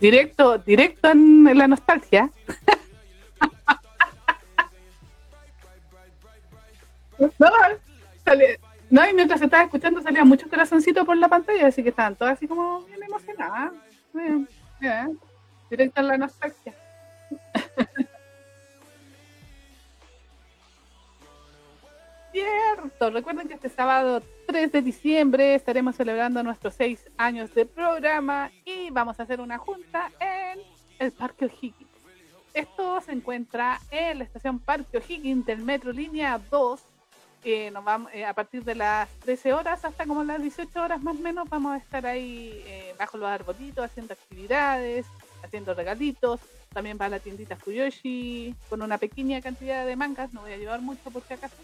directo, directo en, la nostalgia. no, no, y mientras estaba escuchando salía mucho corazoncito por la pantalla, así que estaban todas así como bien emocionadas. Directo en la nostalgia. Cierto, recuerden que este sábado 3 de diciembre estaremos celebrando nuestros seis años de programa y vamos a hacer una junta en el Parque O'Higgins. Esto se encuentra en la estación Parque O'Higgins del Metro Línea 2. Eh, nos vamos, eh, a partir de las 13 horas hasta como las 18 horas más o menos vamos a estar ahí eh, bajo los arbolitos haciendo actividades, haciendo regalitos. También va a la tiendita Fuyoshi con una pequeña cantidad de mangas, no voy a llevar mucho por si acaso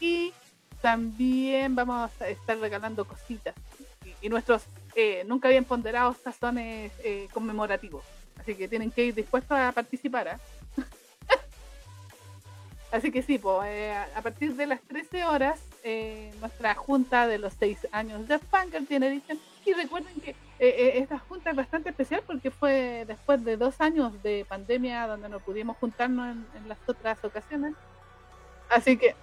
y también vamos a estar regalando cositas y, nuestros eh, nunca bien ponderados tazones eh, conmemorativos. Así que tienen que ir dispuestos a participar. ¿ah? Así que sí, pues, a partir de las 13 horas, nuestra junta de los 6 años de tiene Edition. Y recuerden que esta junta es bastante especial porque fue después de dos años de pandemia donde no pudimos juntarnos en las otras ocasiones. Así que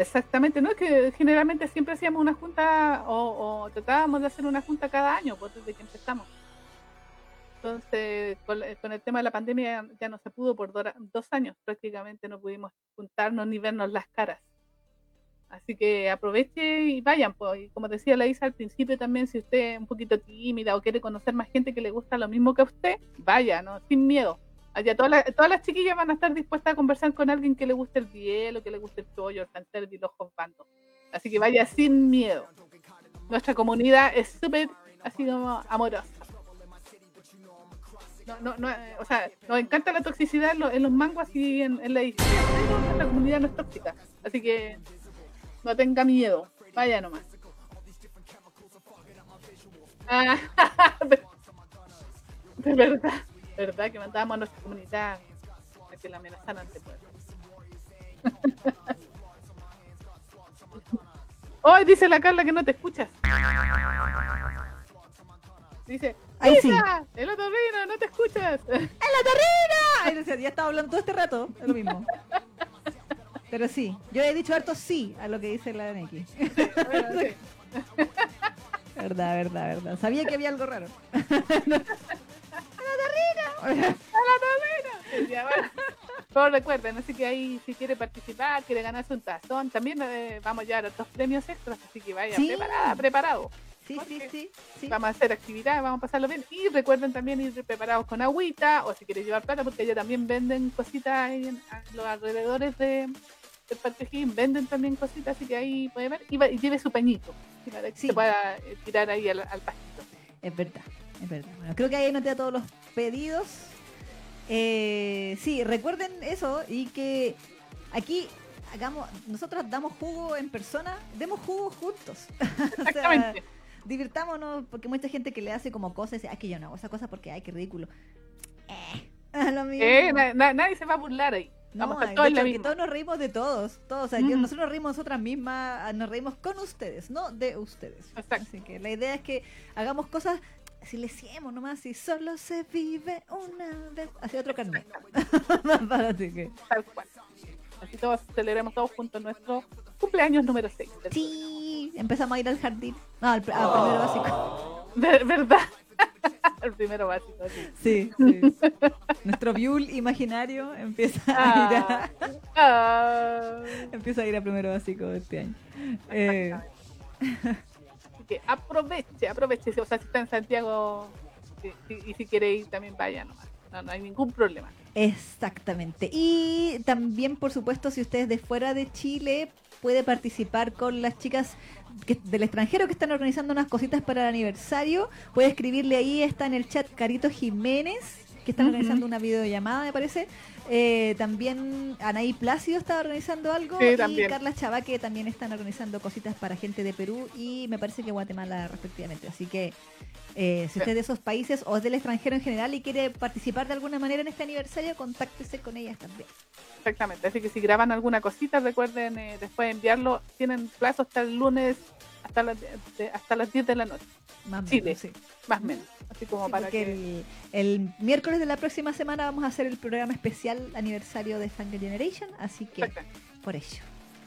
Exactamente, no es que generalmente siempre hacíamos una junta o, tratábamos de hacer una junta cada año, pues desde que empezamos. Entonces, con, el tema de la pandemia ya no se pudo por dos años, prácticamente no pudimos juntarnos ni vernos las caras. Así que aproveche y vayan, pues. Y como decía la Isa al principio también, si usted es un poquito tímida o quiere conocer más gente que le gusta lo mismo que a usted, vaya, ¿no? Sin miedo. Allá todas las, todas las chiquillas van a estar dispuestas a conversar con alguien que le guste el bielo, que le guste el pollo, el canter y los bandos. Así que vaya sin miedo. Nuestra comunidad es súper así como amorosa. No, no, no, o sea, nos encanta la toxicidad en los, mangos y en, la edición. Nuestra comunidad no es tóxica. Así que no tenga miedo. Vaya nomás. Ah, de verdad. ¿Verdad? Que mandábamos a nuestra comunidad a que la amenazaran de pueblo. Hoy dice la Carla que no te escuchas. Dice, Ay, sí. el otorrino, no te escuchas. ¡El otorrino! Ay, decía, ya estaba hablando todo este rato, es lo mismo. Pero sí, yo he dicho harto sí a lo que dice la NX. verdad, verdad, verdad. Sabía que había algo raro. ¡A la Pero recuerden, así que ahí si quiere participar, quiere ganarse un tazón, también eh, vamos a llevar otros premios extras, así que vaya preparada, preparado. Sí, sí, sí, Vamos a hacer actividades, vamos a pasarlo bien. Y recuerden también ir preparados con agüita, o si quiere llevar plata, porque ellos también venden cositas en, los alrededores de, del Parque venden también cositas, así que ahí puede ver. Y, lleve su pañito, para que se pueda eh, tirar ahí al, al pastito. Es verdad. Es verdad. Bueno, creo que ahí anoté a todos los pedidos. Eh, sí, recuerden eso y que aquí hagamos, nosotros damos jugo en persona, demos jugo juntos. Exactamente. divirtámonos, porque mucha gente que le hace como cosas y dice, ay, que yo no hago esa cosa porque, ay, qué ridículo. Eh, lo mismo. Eh, nadie se va a burlar ahí. Vamos a todos, todos nos reímos de todos, todos. nosotros nos reímos nosotras mismas, nos reímos con ustedes, no de ustedes. Exacto. Así que la idea es que hagamos cosas si le decíamos nomás, si solo se vive una vez. Así otro carnet. Así que. Tal cual. Así todos celebremos todos juntos nuestro cumpleaños número 6. Sí, empezamos a ir al jardín. No, al, primero básico. ¿Verdad? al primero básico. Sí, sí. Nuestro viul imaginario empieza a ir a. Ah. empieza a ir a primero básico este año. Eh, que aproveche, aproveche. O sea, si está en Santiago y, si quiere ir también vaya nomás. No, no hay ningún problema. Exactamente. Y también, por supuesto, si usted es de fuera de Chile, puede participar con las chicas del extranjero que están organizando unas cositas para el aniversario. Puede escribirle ahí, está en el chat Carito Jiménez, que están organizando una videollamada, me parece. Eh, también Anaí Plácido está organizando algo y Carla Chavaque también están organizando cositas para gente de Perú y me parece que Guatemala respectivamente. Así que eh, si usted es de esos países o es del extranjero en general y quiere participar de alguna manera en este aniversario, contáctese con ellas también. Exactamente, así que si graban alguna cosita, recuerden eh, después enviarlo. Tienen plazo hasta el lunes hasta las, de- hasta las 10 de la noche, Más o Chile. menos, sí. más o menos. Así como Sí, para que... el, el miércoles de la próxima semana vamos a hacer el programa especial aniversario de Fangirl Generation, así que por ello.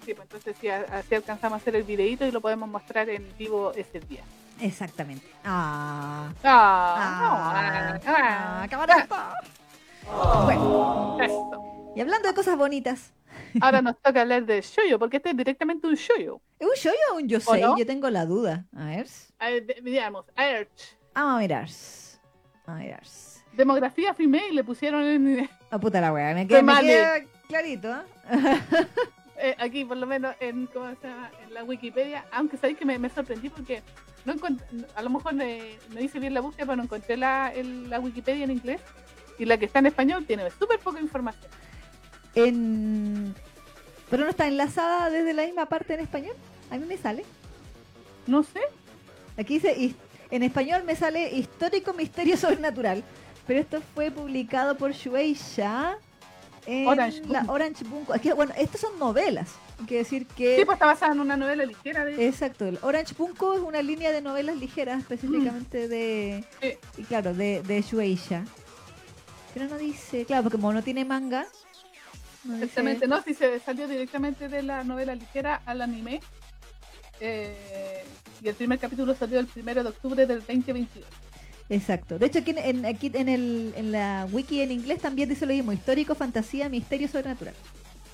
Sí, pues entonces sí, a- así alcanzamos a hacer el videito y lo podemos mostrar en vivo ese día. Exactamente. Ah, Ah, ah, ah, ah, ah, qué bonito. Bueno, eso. y hablando de cosas bonitas, Ahora nos toca hablar de shoyo, porque este es directamente un shoyo. ¿es un shoyo o un yo ¿O sé? no? Yo tengo la duda. A ver. A ver, de- Veamos, Arch. Vamos a mirar. A mirar. Demografía female le pusieron en, Ah, puta la wea, me queda, me queda clarito. ¿eh? eh, aquí, por lo menos en, ¿cómo se llama? en la Wikipedia, aunque sabéis que me, me sorprendí porque no a lo mejor eh, no hice bien la búsqueda, pero no encontré la, el- la Wikipedia en inglés y la que está en español tiene súper poca información. En... Pero no está enlazada desde la misma parte en español. A mí me sale. No sé, Aquí dice, en español me sale histórico misterio sobrenatural. Pero esto fue publicado por Shueisha en Orange la Bunko. Orange Bunko. Aquí, bueno, estas son novelas. Hay que decir que... sí, pues está basada en una novela ligera de... Exacto, el Orange Bunko es una línea de novelas ligeras específicamente de... Sí. Y claro, de, de Shueisha. Pero no dice, claro, porque como no tiene manga... no Exactamente, no, si se salió directamente de la novela ligera al anime. eh, y el primer capítulo salió el primero de octubre del 2022. Exacto. De hecho, aquí, en, aquí en, el, en la wiki en inglés también dice lo mismo: histórico, fantasía, misterio sobrenatural.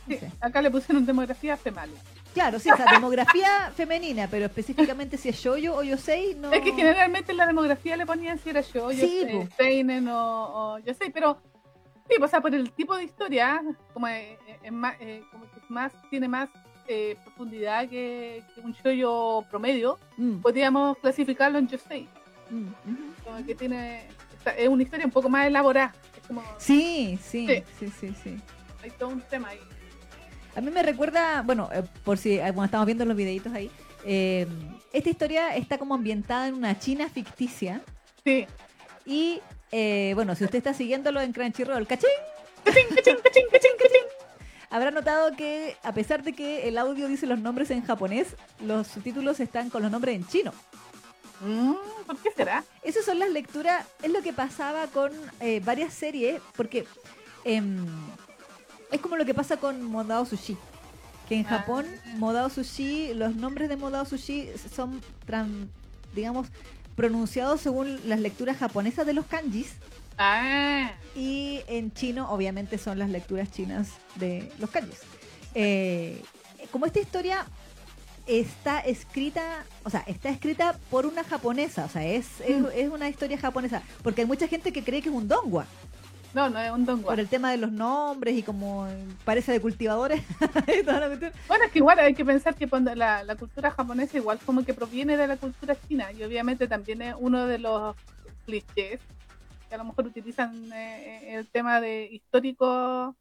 Sí, Sí. acá le pusieron demografía female. Claro, sí, o sea, demografía femenina, pero específicamente si es yoyo o yosei, no. Es que generalmente en la demografía le ponían si era yo, yo Sí. Seinen o, o yo sé, pero sí, o sea, por el tipo de historia, como, eh, eh, es más, eh, como que es más, tiene más eh, profundidad que, que un shoyo promedio, Mm, podríamos clasificarlo en Yosei. mm. Como que tiene, es una historia un poco más elaborada. Es como, Sí, sí, Sí. sí, sí, sí. hay todo un tema ahí. A mí me recuerda, bueno, eh, por si bueno, estamos viendo los videitos ahí, esta historia está como ambientada en una China ficticia Sí. y, eh, bueno, si usted está siguiéndolo en Crunchyroll, ¿cachín? Cachín, cachín, cachín, cachín, cachín. Habrá notado que a pesar de que el audio dice los nombres en japonés, los subtítulos están con los nombres en chino. Mm, ¿Por qué será? Esas son las lecturas, es lo que pasaba con eh, varias series, porque em, es como lo que pasa con Modao Sushi. Que en Ah. Japón, Modao Sushi, los nombres de Modao Sushi son, digamos, pronunciados según las lecturas japonesas de los kanjis. Ah, Y en chino, obviamente, son las lecturas chinas de los kanjis. Eh, como esta historia está escrita, o sea, está escrita por una japonesa, o sea, es, es, Mm. es una historia japonesa, porque hay mucha gente que cree que es un dongua, no, no es un dongua. por el tema de los nombres y como parece de cultivadores. Bueno, es que igual hay que pensar que cuando la, la cultura japonesa igual como que proviene de la cultura china y obviamente también es uno de los clichés que a lo mejor utilizan eh, el tema de histórico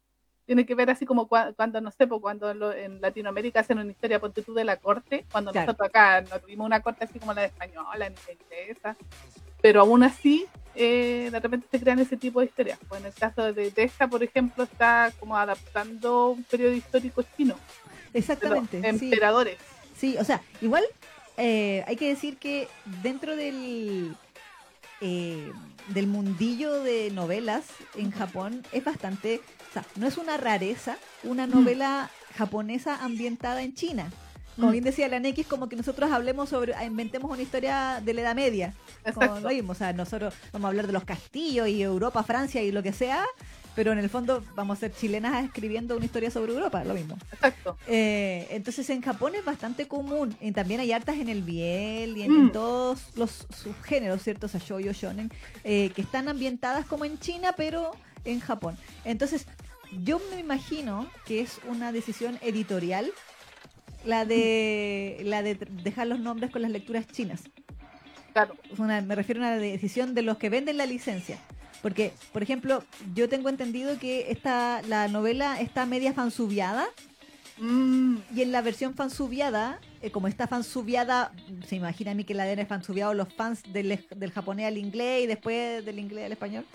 tiene que ver así como cua- cuando, no sé, pues cuando lo- en Latinoamérica hacen una historia por tú de la corte, cuando Claro. nosotros acá no tuvimos una corte así como la de española ni la inglesa, pero aún así eh, de repente se crean ese tipo de historias. Pues en el caso de, esta, por ejemplo, está como adaptando un periodo histórico chino Exactamente. emperadores. Sí, o sea, igual eh, hay que decir que dentro del eh, del mundillo de novelas en Japón es bastante, o sea, no es una rareza una novela japonesa ambientada en China. Como bien decía la es como que nosotros hablemos sobre, inventemos una historia de la Edad Media. Como lo vimos, o sea, nosotros vamos a hablar de los castillos y Europa, Francia y lo que sea, pero en el fondo vamos a ser chilenas escribiendo una historia sobre Europa, lo mismo. Exacto. Eh, entonces en Japón es bastante común. Y también hay hartas en el biel y en, en Mm. todos los subgéneros, ¿cierto? O sea, shoujo, shonen, eh, que están ambientadas como en China, pero en Japón. Entonces, yo me imagino que es una decisión editorial la de la de dejar los nombres con las lecturas chinas. Claro. Es una- me refiero a una decisión de los que venden la licencia. Porque, por ejemplo, yo tengo entendido que esta, la novela está media fansubiada Mm, y en la versión fansubiada, eh, como está fansubiada, se imagina a mí que la den fansubiado los fans del, del japonés al inglés y después del inglés al español,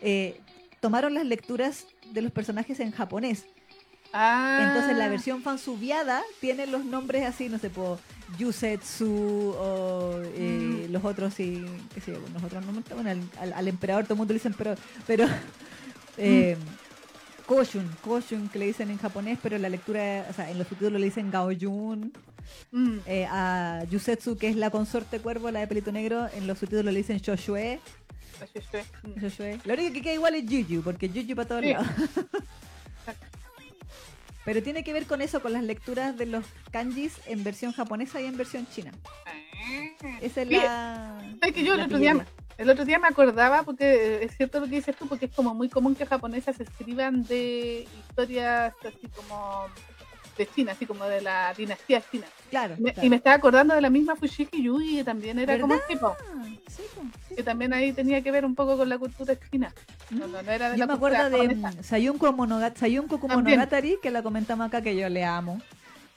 eh, tomaron las lecturas de los personajes en japonés. Ah, Entonces la versión fansubiada tiene los nombres así, no sé, po, Yusetsu o eh, Mm. los otros sí, qué sé yo, los otros no bueno, al, al- al emperador todo el mundo le dicen pero pero eh, Koshun, Koshun que le dicen en japonés, pero en la lectura, o sea, en los subtítulos le dicen Gaojun, Mm. eh, a Yusetsu que es la consorte cuervo, la de pelito negro, en los subtítulos le dicen Shoshue, Así fue. Mm. Shoshue. Lo único que queda igual es Juju, porque Juju para todos Sí. lados. Pero tiene que ver con eso, con las lecturas de los kanjis en versión japonesa y en versión china. Ah. Esa es la. ¿Sabes que yo el otro, día, el otro día me acordaba, porque eh, es cierto lo que dices tú, porque es como muy común que japonesas escriban de historias así como de China, así como de la dinastía china. Claro. Me- claro. Y me estaba acordando de la misma Fushiki Yui, que también era como ¿Verdad? un tipo, sí, que también ahí tenía que ver un poco con la cultura china. No, no, no era de Yo la me cultura acuerdo de Sayunko, Monogat Sayunko. Monogatari, que la comentamos acá, que yo le amo.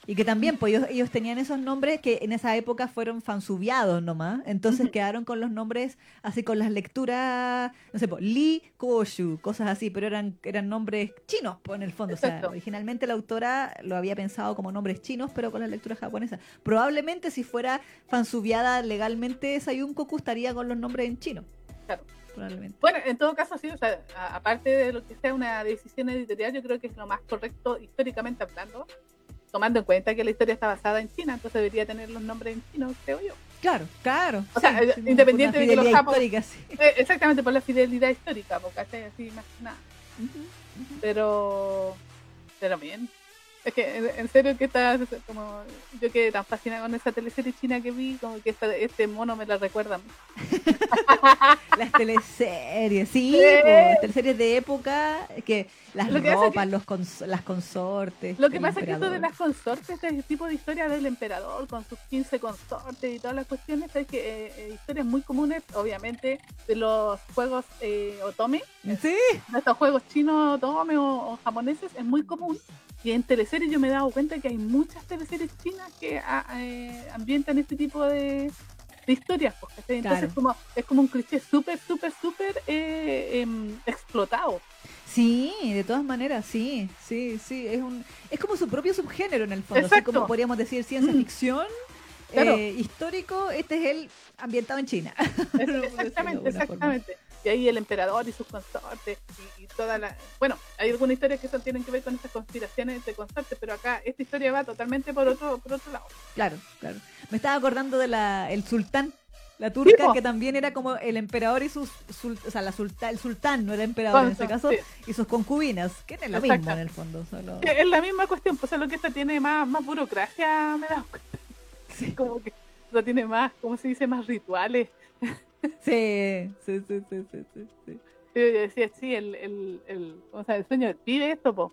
Y que también, pues ellos, ellos tenían esos nombres que en esa época fueron fansubiados nomás. Entonces quedaron con los nombres así, con las lecturas, no sé, pues, Li Koshu, cosas así, pero eran, eran nombres chinos, pues en el fondo. O sea, originalmente la autora lo había pensado como nombres chinos, pero con las lecturas japonesas. Probablemente si fuera fansubiada legalmente, Sayunko estaría con los nombres en chino. Claro. Probablemente. Bueno, en todo caso, sí, o sea, aparte de lo que sea una decisión editorial, yo creo que es lo más correcto históricamente hablando, tomando en cuenta que la historia está basada en China, entonces debería tener los nombres en chino, creo yo. Claro, claro. O sea, eh, independiente de que los japos- sí. Eh, exactamente por la fidelidad histórica, porque hace así más que nada. Pero, pero bien. Es que en, en serio que estás como yo quedé tan fascinada con esa teleserie china que vi, como que esta- este mono me la recuerda. Las teleseries, sí, Sí. las teleseries de época, que las Lo que pasa es ropas, los cons- las consortes. Lo que pasa es que esto de las consortes, este tipo de historia del emperador con sus 15 consortes y todas las cuestiones, es que eh, eh, historias muy comunes, obviamente, de los juegos eh, otome, Sí, de estos juegos chinos otome o, o japoneses, es muy común. Y en teleseries yo me he dado cuenta que hay muchas teleseries chinas que ah, eh, ambientan este tipo de, de historias. pues. Entonces Claro. como, es como un cliché súper, súper, súper eh, em, explotado. Sí, de todas maneras, sí, sí, sí. Es, un, es como su propio subgénero en el fondo. Así como podríamos decir ciencia Mm. ficción. Claro. eh, histórico, este es el ambientado en China. Exactamente, forma. exactamente. Y ahí el emperador y sus consortes y, y toda la... Bueno, hay algunas historias que son, tienen que ver con estas conspiraciones de consortes, pero acá esta historia va totalmente por otro, por otro lado. Claro, claro. Me estaba acordando de la el sultán, la turca, que también era como el emperador y sus, sul- o sea, la sulta- el sultán no era emperador en ese caso, Sí. y sus concubinas, que es lo mismo en el fondo, solo Que Es la misma cuestión, pues solo que esta tiene más, más burocracia, me da cuenta. Sí. Como que esta tiene más, ¿cómo se dice? Más rituales. sí, sí, sí, sí, sí, sí, sí. Yo decía, sí, el, el, el, o sea, el sueño del pibe esto, po.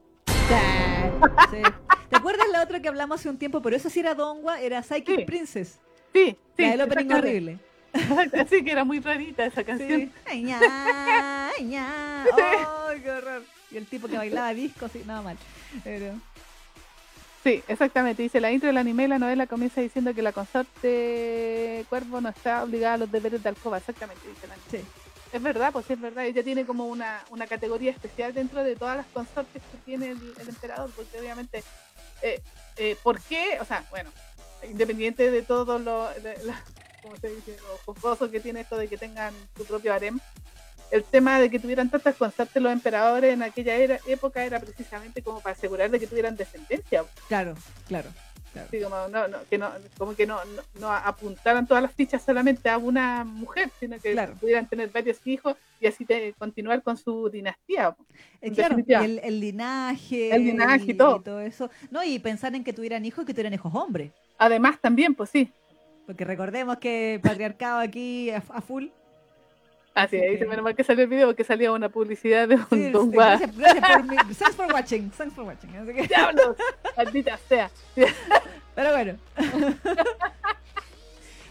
Sí. ¿Te acuerdas la otra que hablamos hace un tiempo? Pero eso sí era Dongua, era Psychic Sí. Princess, Sí, sí. la del opening horrible. Así que era muy rarita esa canción. Sí. Ay, ña, ay, ña. Ay, qué horror. Y el tipo que bailaba disco, sí, nada mal. Pero, Sí, exactamente. Dice la intro del anime, la novela comienza diciendo que la consorte cuervo no está obligada a los deberes de alcoba. Exactamente, dice la sí. Es verdad, pues sí, es verdad. Ella tiene como una, una categoría especial dentro de todas las consortes que tiene el, el emperador, porque obviamente, eh, eh, ¿por qué? O sea, bueno, independiente de todo lo, ¿cómo se dice? Lo jocoso que tiene esto de que tengan su propio harem, el tema de que tuvieran tantas consortes los emperadores en aquella era- época era precisamente como para asegurar de que tuvieran descendencia. Claro, claro. claro. Así como, no, no, que no, como que no, no, no apuntaran todas las fichas solamente a una mujer, sino que Claro. pudieran tener varios hijos y así te- continuar con su dinastía. Eh, claro, y el, el linaje. El linaje y todo. eso. No, y pensar en que tuvieran hijos y que tuvieran hijos hombres. Además también, pues sí, Porque recordemos que patriarcado aquí a, a full. así Así ahí se menos mal que salió el video porque salía una publicidad de un Sí, Don sí, Gua. gracias, gracias por mi- thanks for watching. Thanks for watching. Así que- ¡Diablos! Maldita sea. pero bueno.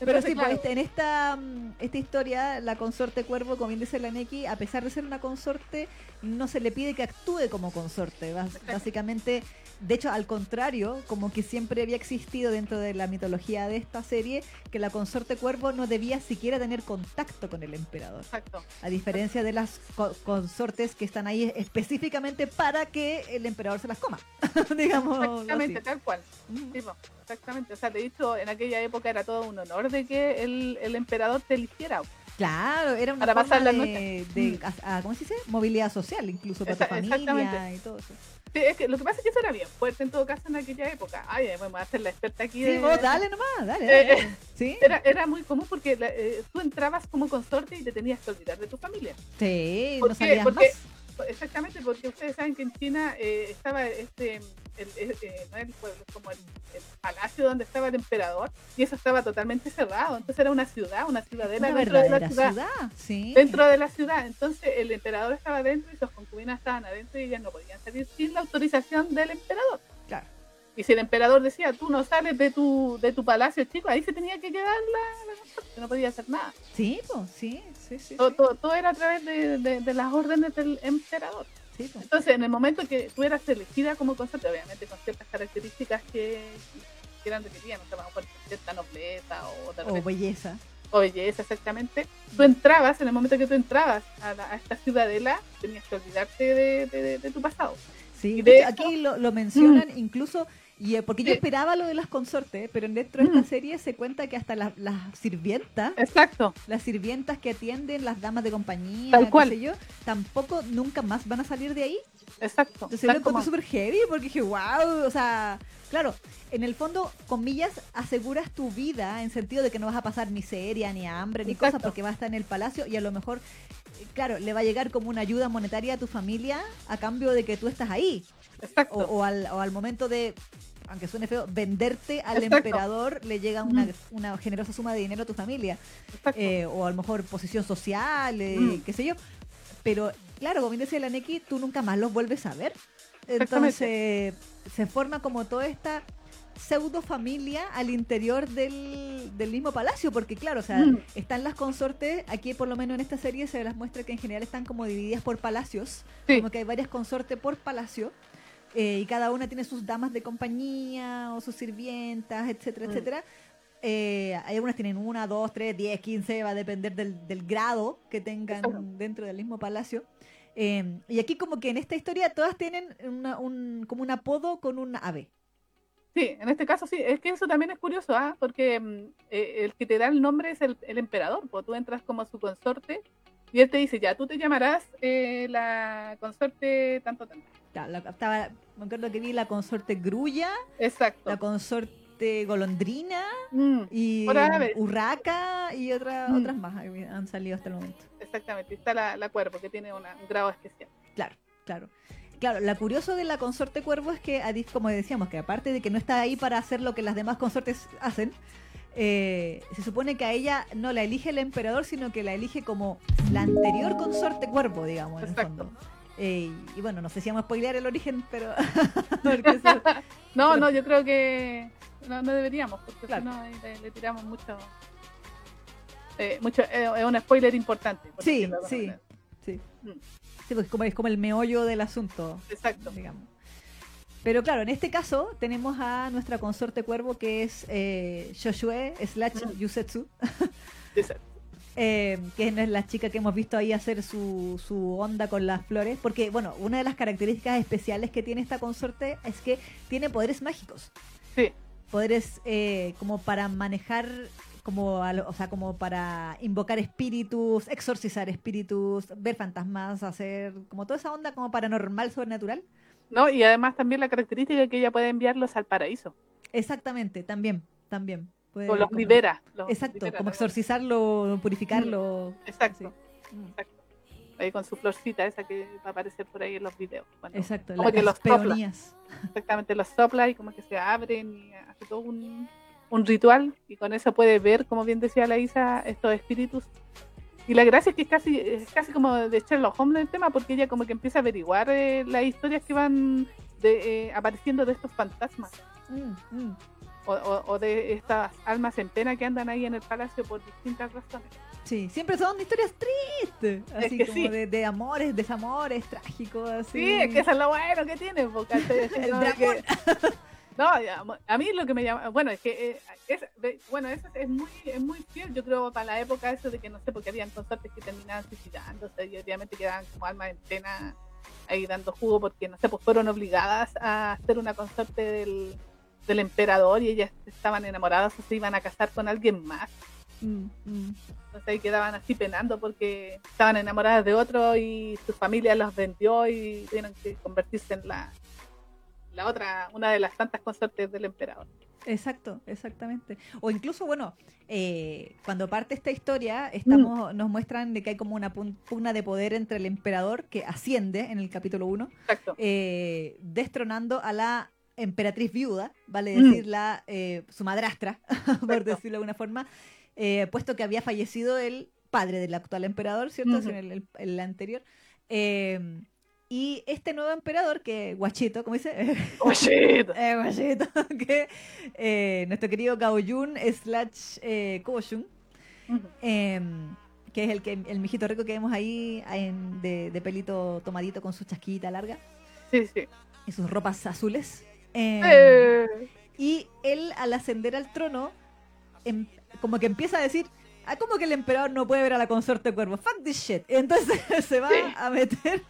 Pero sí, pues, claro, este- en esta, mm, esta historia, la consorte cuervo, como bien dice la Neki, a pesar de ser una consorte, no se le pide que actúe como consorte. Básicamente de hecho, al contrario, como que siempre había existido dentro de la mitología de esta serie, que la consorte cuervo no debía siquiera tener contacto con el emperador. Exacto. A diferencia de las co- consortes que están ahí específicamente para que el emperador se las coma. Digamos. Exactamente, tal cual. Mm. Sí, exactamente. O sea, de hecho, en aquella época era todo un honor de que el, el emperador te eligiera. Claro, era una Para forma pasar la de, Mm. a- a- ¿cómo se dice? Movilidad social, incluso para tu familia y todo eso. Sí, es que lo que pasa es que eso era bien fuerte en todo caso en aquella época. Ay, vamos a hacer la experta aquí. Sí, de- vos dale nomás, dale. Eh, dale. eh, ¿Sí? Era, era muy común porque la- eh, tú entrabas como consorte y te tenías que olvidar de tu familia. Sí, ¿Por no qué? Porque- más. Exactamente, porque ustedes saben que en China eh, estaba este, el, el- eh, no el pueblo, como el, palacio donde estaba el emperador y eso estaba totalmente cerrado. Entonces era una ciudad, una ciudadela Una dentro de la ciudad. ciudad, sí. Dentro de la ciudad. Entonces el emperador estaba dentro y sus concubinas estaban adentro y ellas no podían salir sin la autorización del emperador. Claro. Y si el emperador decía, tú no sales de tu, de tu palacio, chico, ahí se tenía que quedar la, la consorte, no podía hacer nada. Sí, pues, sí, sí, sí. Todo, sí. todo- todo era a través de, de- de las órdenes del emperador. Sí, po. Entonces, en el momento que tú eras elegida como consorte, obviamente con ciertas características que, que eran requeridas, no sé, a lo mejor cierta nobleza o, de O repente- belleza. o belleza exactamente, tú entrabas, en el momento que tú entrabas a, la- a esta ciudadela, tenías que olvidarte de, de- tu pasado. Sí, de aquí lo, lo mencionan incluso, y eh, porque yo esperaba lo de las consortes, pero dentro de Mm. esta serie se cuenta que hasta las, sirvientas, Exacto, las sirvientas que atienden, las damas de compañía, Tal cual. sé yo, tampoco nunca más van a salir de ahí. exacto. Entonces yo lo encontré súper heavy porque dije, wow, o sea, claro, en el fondo, comillas, aseguras tu vida en sentido de que no vas a pasar miseria, ni hambre, ni Exacto. cosas, porque vas a estar en el palacio y a lo mejor, eh, claro, le va a llegar como una ayuda monetaria a tu familia a cambio de que tú estás ahí. exacto. O, o al, o al momento de, aunque suene feo, venderte al Exacto. emperador, le llega una, Mm. una generosa suma de dinero a tu familia. Eh, o a lo mejor posición social, eh, Mm. qué sé yo. Pero claro, como bien decía la Neki, tú nunca más los vuelves a ver. Entonces se forma como toda esta pseudo familia al interior del, del mismo palacio, porque claro, o sea, Mm. están las consortes, aquí por lo menos en esta serie se las muestra que en general están como divididas por palacios, Sí. como que hay varias consortes por palacio, eh, y cada una tiene sus damas de compañía o sus sirvientas, etcétera, Mm. etcétera. Eh, algunas tienen una, dos, tres, diez, quince, va a depender del, del grado que tengan dentro del mismo palacio. Eh, y aquí como que en esta historia todas tienen una- un, como un apodo con un ave. Sí, en este caso sí, es que eso también es curioso, ¿ah? porque mm, eh, el que te da el nombre es el, el emperador, pues tú entras como su consorte y él te dice, ya, tú te llamarás eh, la consorte tanto, tanto. La- estaba- me acuerdo que vi la consorte grulla, Exacto. la consorte golondrina Mm, y urraca y otra, Mm. otras más han salido hasta el momento. exactamente, está la, la cuervo que tiene una- un grado especial. Claro, claro. Claro, lo curioso de la consorte cuervo es que, como decíamos, que aparte de que no está ahí para hacer lo que las demás consortes hacen, eh, se supone que a ella no la elige el emperador, sino que la elige como la anterior consorte cuervo, digamos, en el fondo. Eh, y bueno, no sé si vamos a spoilear el origen, pero... eso- No, Pero- no, yo creo que no, no deberíamos, porque Claro. si no le, le tiramos mucho. eh, mucho eh, es un spoiler importante. por Sí, sí. Mm. Sí, porque es como, es como el meollo del asunto. Exacto. digamos. Pero claro, en este caso tenemos a nuestra consorte cuervo que es eh, Shoshue slash Mm. Yusetsu, Exacto. Eh, que es la chica que hemos visto ahí hacer su, su onda con las flores. Porque, bueno, una de las características especiales que tiene esta consorte es que tiene poderes mágicos. Sí, Poderes eh, como para manejar, como, o sea, como para invocar espíritus, exorcizar espíritus, ver fantasmas, hacer como toda esa onda como paranormal, sobrenatural. ¿no? Y además también la característica que ella puede enviarlos al paraíso. Exactamente, también, también. Puede O los como- libera. los Exacto, libera, como exorcizarlo, purificarlo. Exacto. Mm, Exacto. Ahí con su florcita esa que va a aparecer por ahí en los videos. Exacto, Como que los sopla. exactamente los sopla y como que se abren y hace todo un, un ritual y con eso puede ver, como bien decía la Isa, estos espíritus. Y la gracia es que es casi, es casi como de Sherlock Holmes el tema porque ella como que empieza a averiguar eh, las historias que van de, eh, apareciendo de estos fantasmas Mm, mm. O, o- o de estas almas en pena que andan ahí en el palacio por distintas razones. Sí, siempre son historias tristes, Es así que como sí. de, de amores, desamores, trágicos, así. Sí, es que eso es lo bueno que tiene, porque El no, que- no, a mí lo que me llama, bueno, es que eh, es, bueno, eso es muy, es muy fiel, yo creo, para la época eso de que no sé, porque habían consortes que terminaban suicidándose y obviamente quedaban como almas en pena ahí dando jugo porque no sé, pues fueron obligadas a ser una consorte del, del emperador y ellas estaban enamoradas o se iban a casar con alguien más. Mm, mm. Entonces ahí quedaban así penando porque estaban enamoradas de otro y su familia los vendió y tuvieron que convertirse en la, la otra, una de las tantas consortes del emperador. Exacto, exactamente. O incluso, bueno, eh, cuando parte esta historia, estamos, nos muestran de que hay como una pugna de poder entre el emperador que asciende en el capítulo 1, Exacto. eh, destronando a la emperatriz viuda, vale Mm. decir, la, eh, su madrastra, por decirlo de alguna forma, eh, puesto que había fallecido el padre del actual emperador, ¿cierto? En el, el- el anterior. Eh, y este nuevo emperador, que Guachito, como dice, Oye, eh, Guachito, que eh, nuestro querido Gaoyun slash eh, Koshun, em, que es el, que, el mijito rico que vemos ahí en- de, de pelito tomadito con su chasquita larga sí, sí. y sus ropas azules. Em, Eh, y él, al ascender al trono, em- como que empieza a decir, ah, como que el emperador no puede ver a la consorte cuervo, fuck this shit. Entonces se va Sí. a meter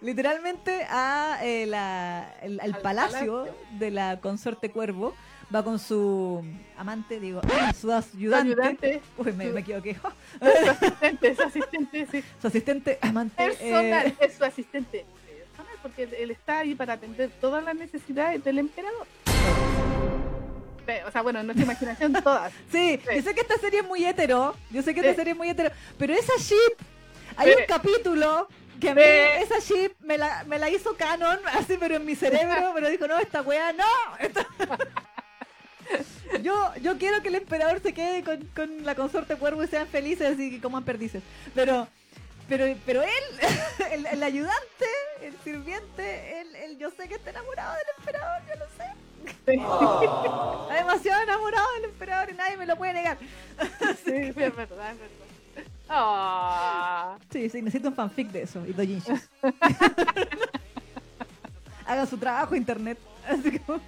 literalmente a, eh, la- el- al Al palacio, palacio. de la consorte cuervo, va con su amante, digo, su su ayudante. ayudante, Uy, me, me equivoqué. su asistente, su asistente, sí. su asistente, amante. personal, eh, es su asistente personal, porque él- está ahí para atender todas las necesidades del emperador. O sea, bueno, en nuestra imaginación todas. Sí, Sí. yo sé que esta serie es muy hetero, yo sé que esta Sí. serie es muy hetero, pero esa ship, hay Sí. un capítulo que a mí, esa ship me la, me la hizo canon, así, pero en mi cerebro, pero dijo, no, esta wea, no. esta- yo, yo quiero que el emperador se quede con, con la consorte cuervo y sean felices y que coman perdices, pero... Pero, pero él, el, el ayudante, el sirviente, él, él, yo sé que está enamorado del emperador, yo lo sé. Sí, Está demasiado enamorado del emperador y nadie me lo puede negar. sí, sí, es verdad, es verdad. Ah, Sí, sí, necesito un fanfic de eso y doujinshis. Hagan su trabajo internet. Así como-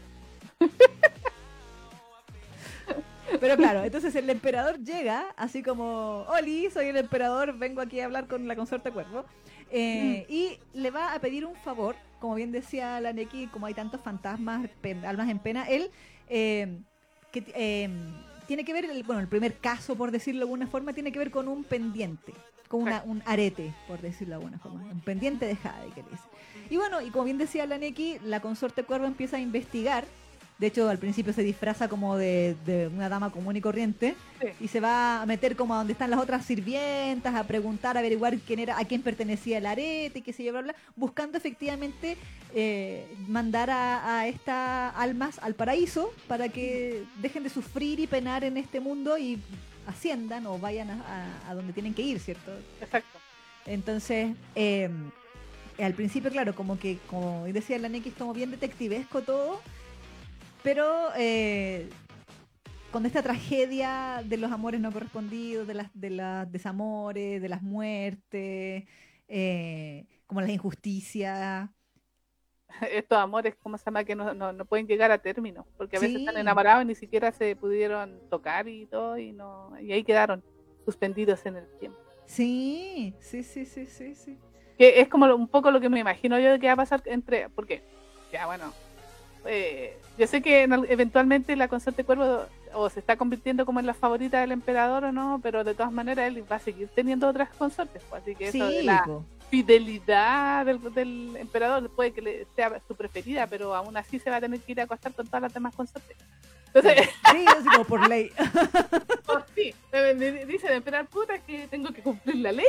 Pero claro, entonces el emperador llega, así como, Oli, soy el emperador, vengo aquí a hablar con la consorte cuervo, eh, y le va a pedir un favor, como bien decía la Neki, como hay tantos fantasmas, pen- almas en pena, él, eh, que eh, tiene que ver, el, bueno, el primer caso, por decirlo de alguna forma, tiene que ver con un pendiente, con una- un arete, por decirlo de alguna forma, un pendiente de Jade, que le dice. Y bueno, y como bien decía la Neki, la consorte cuervo empieza a investigar. De hecho, al principio se disfraza como de, de una dama común y corriente sí. y se va a meter como a donde están las otras sirvientas, a preguntar, a averiguar quién era, a quién pertenecía el arete, qué sé yo, bla, bla, buscando efectivamente eh, mandar a, a estas almas al paraíso para que dejen de sufrir y penar en este mundo y asciendan o vayan a, a- a donde tienen que ir, ¿cierto? Exacto. Entonces, eh, al principio, claro, como que, como decía la es como bien detectivesco todo, pero eh, con esta tragedia de los amores no correspondidos, de las de los desamores, de las muertes, eh, como las injusticias. Estos amores, ¿cómo se llama? Que no, no, no pueden llegar a término, porque a veces Sí. están enamorados y ni siquiera se pudieron tocar y todo, y, no, y ahí quedaron suspendidos en el tiempo. Sí, sí, sí, sí, sí, sí. Que es como un poco lo que me imagino yo de que va a pasar entre. Porque, ya bueno. Eh, yo sé que en al- eventualmente la consorte cuervo o se está convirtiendo como en la favorita del emperador o no, pero de todas maneras él va a seguir teniendo otras consortes. pues, así que eso de la po. fidelidad del, del emperador puede que le sea su preferida, pero aún así se va a tener que ir a acostar con todas las demás consortes. Entonces, Sí, así como por ley. oh, sí, eh, me dice el emperador, puta, es que tengo que cumplir la ley.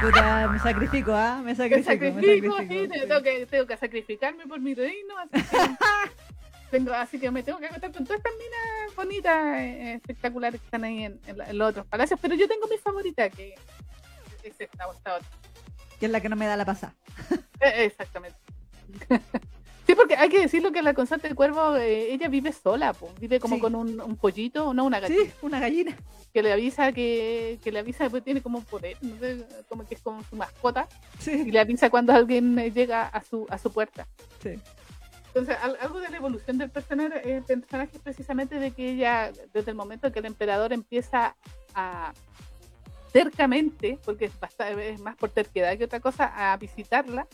Puta, me sacrifico, ¿ah? Me Me sacrifico, sacrifico, me sacrifico. sí, sí. tengo, que, tengo que sacrificarme por mi reino, así que, tengo, así que me tengo que acostar con todas estas minas bonitas, eh, espectaculares que están ahí en, en la- en los otros palacios, pero yo tengo mi favorita, que es esta, o esta otra. Que es la que no me da la pasada. Eh, exactamente. Sí, porque hay que decirlo que la consorte de cuervo, eh, ella vive sola, po. vive como Sí. con un, un pollito, no una gallina, Sí, una gallina. que le avisa que, que le avisa, pues tiene como un poder, no sé, como que es como su mascota, y Sí, le avisa cuando alguien eh, llega a su, a su puerta. sí. Entonces, al- algo de la evolución del personaje, eh, personaje es precisamente de que ella, desde el momento que el emperador empieza a tercamente, porque es, basta- es más por terquedad que otra cosa, a visitarla,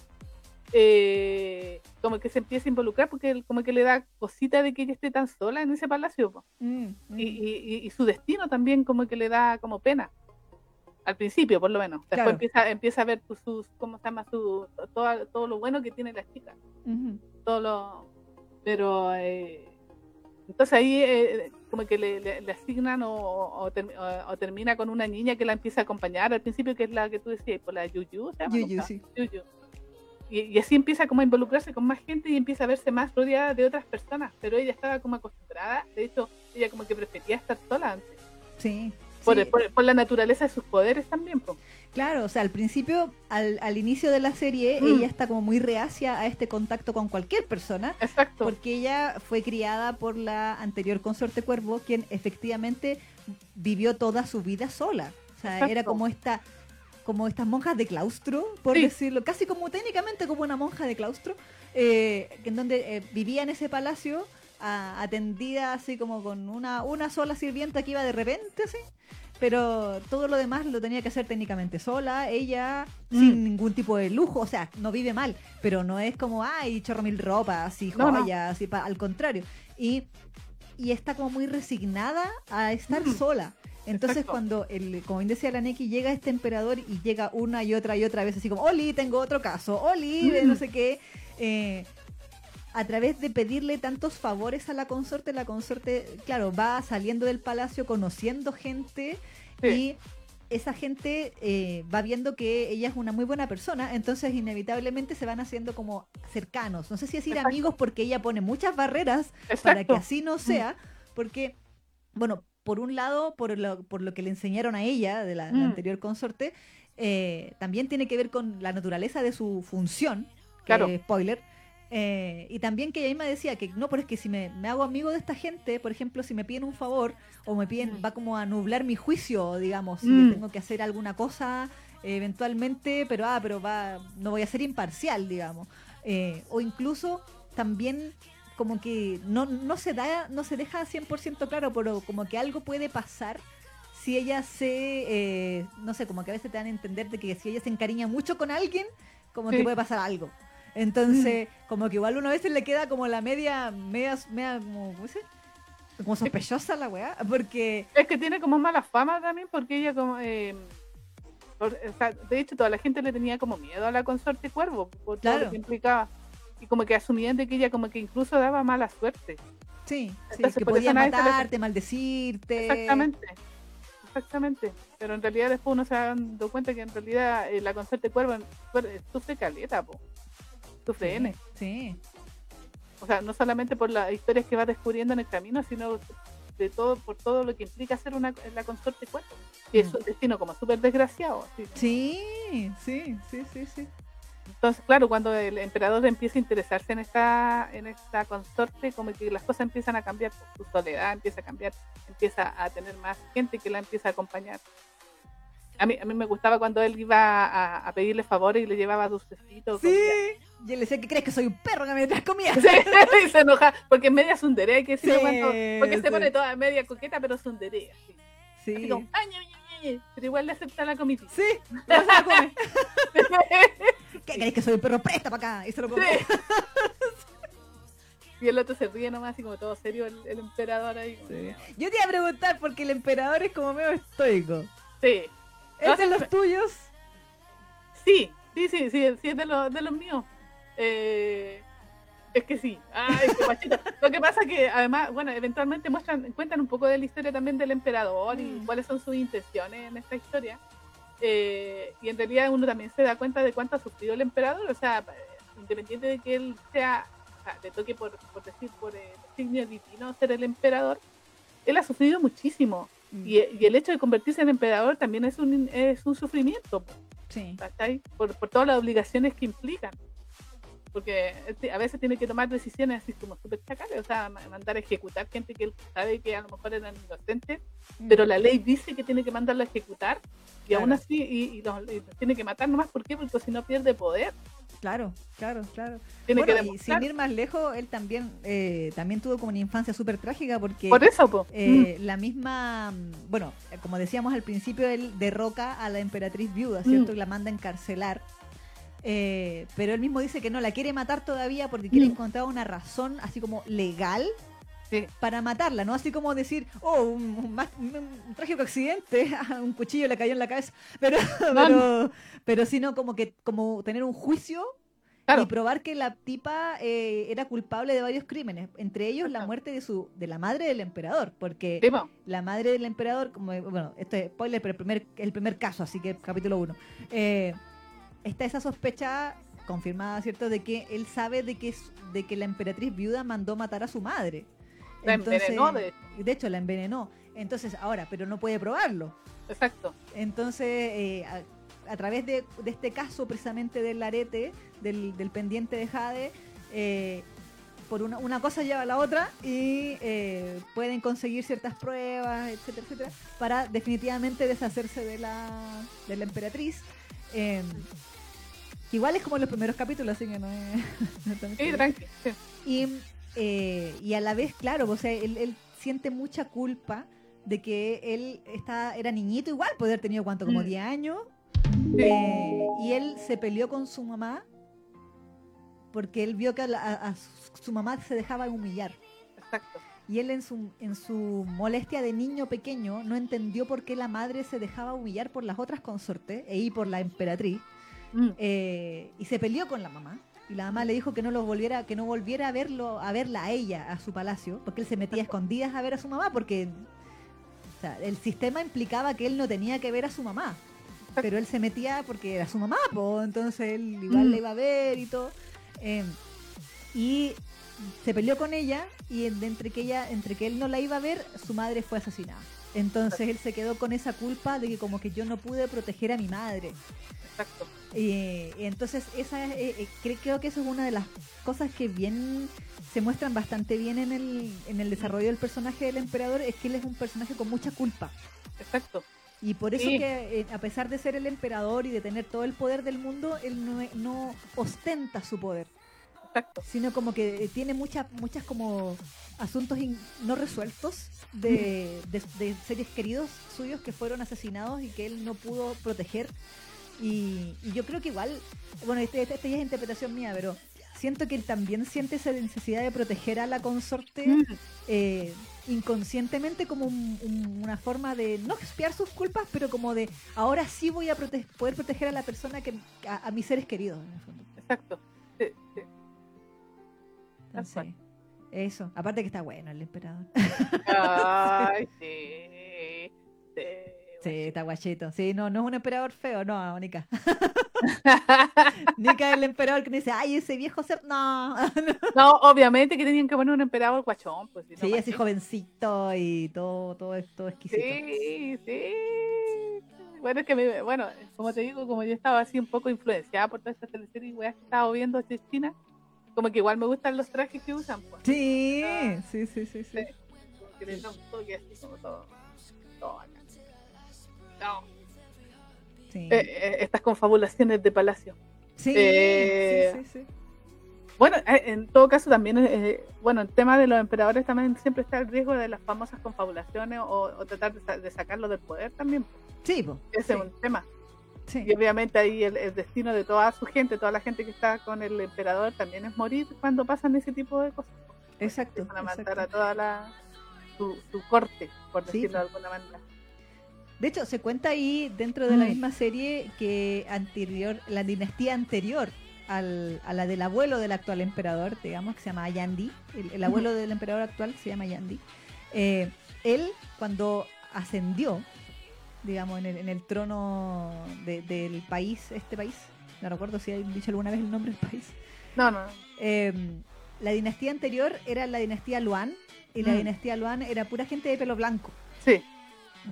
eh, como que se empieza a involucrar porque él como que le da cosita de que ella esté tan sola en ese palacio. po. Mm, mm. Y, y- y su destino también como que le da como pena. Al principio, por lo menos. Después Claro. empieza, empieza a ver sus, sus- ¿cómo se llama? Su, todo, todo lo bueno que tiene la chica todo lo pero eh, entonces ahí eh, como que le, le- le asignan o, o ter- o- o termina con una niña que la empieza a acompañar al principio que es la que tú decías por la Yuyu ¿se llama? Yuyu, ¿Cómo se sí. llama? Yuyu. Y, y así empieza como a involucrarse con más gente y empieza a verse más rodeada de otras personas pero ella estaba como acostumbrada de hecho ella como que prefería estar sola antes Sí. por, sí. por- por la naturaleza de sus poderes también. Claro, o sea, al principio, al, al inicio de la serie, Mm. ella está como muy reacia a este contacto con cualquier persona, exacto porque ella fue criada por la anterior consorte Cuervo, quien efectivamente vivió toda su vida sola. O sea, era como esta como estas monjas de claustro, por Sí. decirlo, casi como técnicamente como una monja de claustro, eh, en donde eh, vivía en ese palacio a- atendida así como con una, una sola sirvienta que iba de repente así, pero todo lo demás lo tenía que hacer técnicamente sola, ella Mm. sin ningún tipo de lujo, o sea, no vive mal, pero no es como, ay, chorro mil ropas y No, no. joyas, y pa- al contrario. Y, y está como muy resignada a estar Mm. sola. Entonces Exacto. cuando, el, como bien decía la Neki, llega este emperador y llega una y otra y otra vez así como, Oli, tengo otro caso, Oli, de no Mm. sé qué. eh, a través de pedirle tantos favores a la consorte, la consorte, claro, va saliendo del palacio, conociendo gente Sí. y esa gente eh, va viendo que ella es una muy buena persona, entonces inevitablemente se van haciendo como cercanos. No sé si decir Exacto. amigos porque ella pone muchas barreras para que así no sea, porque, bueno, por un lado, por lo, por lo que le enseñaron a ella de la, la Mm. anterior consorte, eh, también tiene que ver con la naturaleza de su función, que Claro. spoiler, eh, y también que ella misma decía que no, pero es que si me, me hago amigo de esta gente, por ejemplo, si me piden un favor o me piden, Mm. va como a nublar mi juicio, digamos, si Mm. tengo que hacer alguna cosa eh, eventualmente, pero ah, pero va, no voy a ser imparcial, digamos. Eh, o incluso también como que no, no se da, no se deja 100% claro, pero como que algo puede pasar si ella se, eh, no sé, como que a veces te dan a entender de que si ella se encariña mucho con alguien, como que puede pasar algo. Entonces, como que igual una vez le queda como la media, media, media como, ¿cómo se? Como sospechosa la weá, porque Es que tiene como mala fama también porque ella como... eh, por- o sea, de hecho, toda la gente le tenía como miedo a la consorte cuervo por todo Claro. lo que implicaba. Y como que asumían de que ella como que incluso daba mala suerte. sí, sí, Entonces, que podía matarte, maldecirte. Exactamente. Exactamente. Pero en realidad después uno se da dando cuenta que en realidad eh, la consorte cuervo eh, sufre caleta, po. Sufre N. Sí, O sea, no solamente por las historias que va descubriendo en el camino, sino de todo por todo lo que implica ser una la consorte cuervo. Y es Mm. un destino como súper desgraciado. sí, sí, sí, sí, sí. Entonces, claro, cuando el emperador empieza a interesarse en esta, en esta consorte, como que las cosas empiezan a cambiar, su soledad empieza a cambiar, empieza a tener más gente que la empieza a acompañar. A mí, a mí me gustaba cuando él iba a, a pedirle favores y le llevaba dulcecitos. Sí. comida. Y él decía que crees que soy un perro que me traes comida. Sí, y se enoja, porque es media sundere, hay que Sí, cuando- porque sí. se pone toda media coqueta, pero sundere. Así, Sí. así como, "Ay, ñe, ñe, ñe", pero igual le acepta la comitita. Sí, come. ¿Qué crees que soy un perro? Presta para acá. Y se lo. Sí. Y el otro se ríe nomás, así como todo serio, el, el emperador ahí. Sí. Yo te iba a preguntar porque el emperador es como medio estoico. Sí, ¿Es de los tuyos? sí, sí, sí, sí, sí, es de, los de los míos. Eh, es que sí. Ay. Lo que pasa que además, bueno, eventualmente muestran, cuentan un poco de la historia también del emperador y Mm. cuáles son sus intenciones en esta historia. Eh, y en realidad uno también se da cuenta de cuánto ha sufrido el emperador, o sea, independiente de que él sea, o sea, le toque por, por decir, por el signo divino ser el emperador, él ha sufrido muchísimo. Y, y el hecho de convertirse en emperador también es un, es un sufrimiento. Sí. Por, por todas las obligaciones que implican. Porque a veces tiene que tomar decisiones así como súper chacales, o sea, ma- mandar a ejecutar gente que él sabe que a lo mejor eran inocentes, pero la ley dice que tiene que mandarlo a ejecutar y aún Claro. así y, y los, y los tiene que matar nomás, ¿por qué? Porque si no pierde poder, Claro, claro, claro. tiene Bueno, que y sin ir más lejos, él también eh, también tuvo como una infancia súper trágica porque Por eso, po. eh, la misma, mm, bueno, eh, como decíamos al principio, él derroca a la emperatriz viuda, ¿cierto? Mm. Y la manda a encarcelar. Eh, pero él mismo dice que no la quiere matar todavía porque quiere Mm. encontrar una razón así como legal Sí. para matarla, ¿no? Así como decir, oh, un, un ma- un- un trágico accidente, un cuchillo le cayó en la cabeza, pero, pero, pero sino como que como tener un juicio Claro. y probar que la tipa eh, era culpable de varios crímenes, entre ellos la muerte de su de la madre del emperador, porque la madre del emperador, como bueno, esto es spoiler, pero el primer, el primer caso, así que capítulo 1. Está esa sospecha confirmada, ¿cierto?, de que él sabe de que, es- de que la emperatriz viuda mandó matar a su madre. La envenenó, de hecho. de hecho, la envenenó. Entonces, ahora, pero no puede probarlo. Exacto. Entonces, eh, a, a través de, de este caso precisamente del arete, del, del pendiente de Jade, eh, por una, una cosa lleva a la otra y eh, pueden conseguir ciertas pruebas, etcétera, etcétera, para definitivamente deshacerse de la, de la emperatriz. Eh, que igual es como los primeros capítulos, así que no es... no es tan Sí, spoiler. tranqui. sí. Y, eh, y a la vez, claro, o sea, él, él siente mucha culpa de que él está, era niñito igual, puede haber tenido cuánto, como Mm. 10 años. Sí. eh, y él se peleó con su mamá porque él vio que a, a- a su- su mamá se dejaba humillar. Exacto. Y él en su, en su molestia de niño pequeño no entendió por qué la madre se dejaba humillar por las otras consortes e y por la emperatriz. Mm. Eh, y se peleó con la mamá y la mamá le dijo que no lo volviera que no volviera a verlo a verla a ella a su palacio porque él se metía a escondidas a ver a su mamá porque o sea, el sistema implicaba que él no tenía que ver a su mamá pero él se metía porque era su mamá po, entonces él igual Mm. le iba a ver y todo Eh, y se peleó con ella y en- entre que ella entre que él no la iba a ver su madre fue asesinada entonces él se quedó con esa culpa de que como que yo no pude proteger a mi madre Exacto. eh, entonces, esa es, eh, eh, cre- creo que eso es una de las cosas que bien se muestran bastante bien en el, en el desarrollo del personaje del emperador, es que él es un personaje con mucha culpa. Exacto. Y por eso Sí. que, eh, a pesar de ser el emperador y de tener todo el poder del mundo, él no, no ostenta su poder. Sino como que eh, tiene muchas, muchas como asuntos in- no resueltos de, de, de seres queridos suyos que fueron asesinados y que él no pudo proteger. Y, y yo creo que igual, bueno, este, este- esta ya es interpretación mía, pero siento que él también siente esa necesidad de proteger a la consorte Mm. eh, inconscientemente como un- un- una forma de no expiar sus culpas, pero como de ahora sí voy a prote- poder proteger a la persona que a, a mis seres queridos. en el fondo. Exacto. Sí, sí. Cual. eso. Aparte que está bueno el emperador. Ay, sí. Sí. Sí, está guachito. Sí, no, no es un emperador feo, no, Nika. Nika es el emperador que dice, ay, ese viejo ser. No. No, obviamente que tenían que poner un emperador guachón, pues. si no, sí, ¿para así jovencito y todo, todo, todo exquisito. Sí, sí. Bueno, es que, me- bueno, como te digo, como yo estaba así un poco influenciada por todas estas teleseries y weas que estaba viendo de China, como que igual me gustan los trajes que usan, pues. Sí, Ah. sí, sí, sí, sí. Que les da un toque así como todo. todo bacán. No, Sí, eh, eh, estas confabulaciones de palacio. sí, eh, sí, sí, sí. Bueno, en todo caso también, bueno, el tema de los emperadores también siempre está el riesgo de las famosas confabulaciones o, o tratar de, sa- de sacarlo del poder también. Sí, po, Ese sí, es un tema. Sí. Y obviamente ahí el, el destino de toda su gente, toda la gente que está con el emperador también es morir cuando pasan ese tipo de cosas. Exacto. Empiezan a matar a toda la su, su corte, por Sí, decirlo de alguna manera. De hecho, se cuenta ahí dentro de la Mm. misma serie que anterior, la dinastía anterior al- a la del abuelo del actual emperador, digamos, que se llama Yandi, el, el abuelo del emperador actual se llama Yandi, eh, él cuando ascendió, digamos, en el, en el trono de- del país, este país, no recuerdo si hay dicho alguna vez el nombre del país, No, no, eh, la dinastía anterior era la dinastía Luan, y la Mm. dinastía Luan era pura gente de pelo blanco. Sí,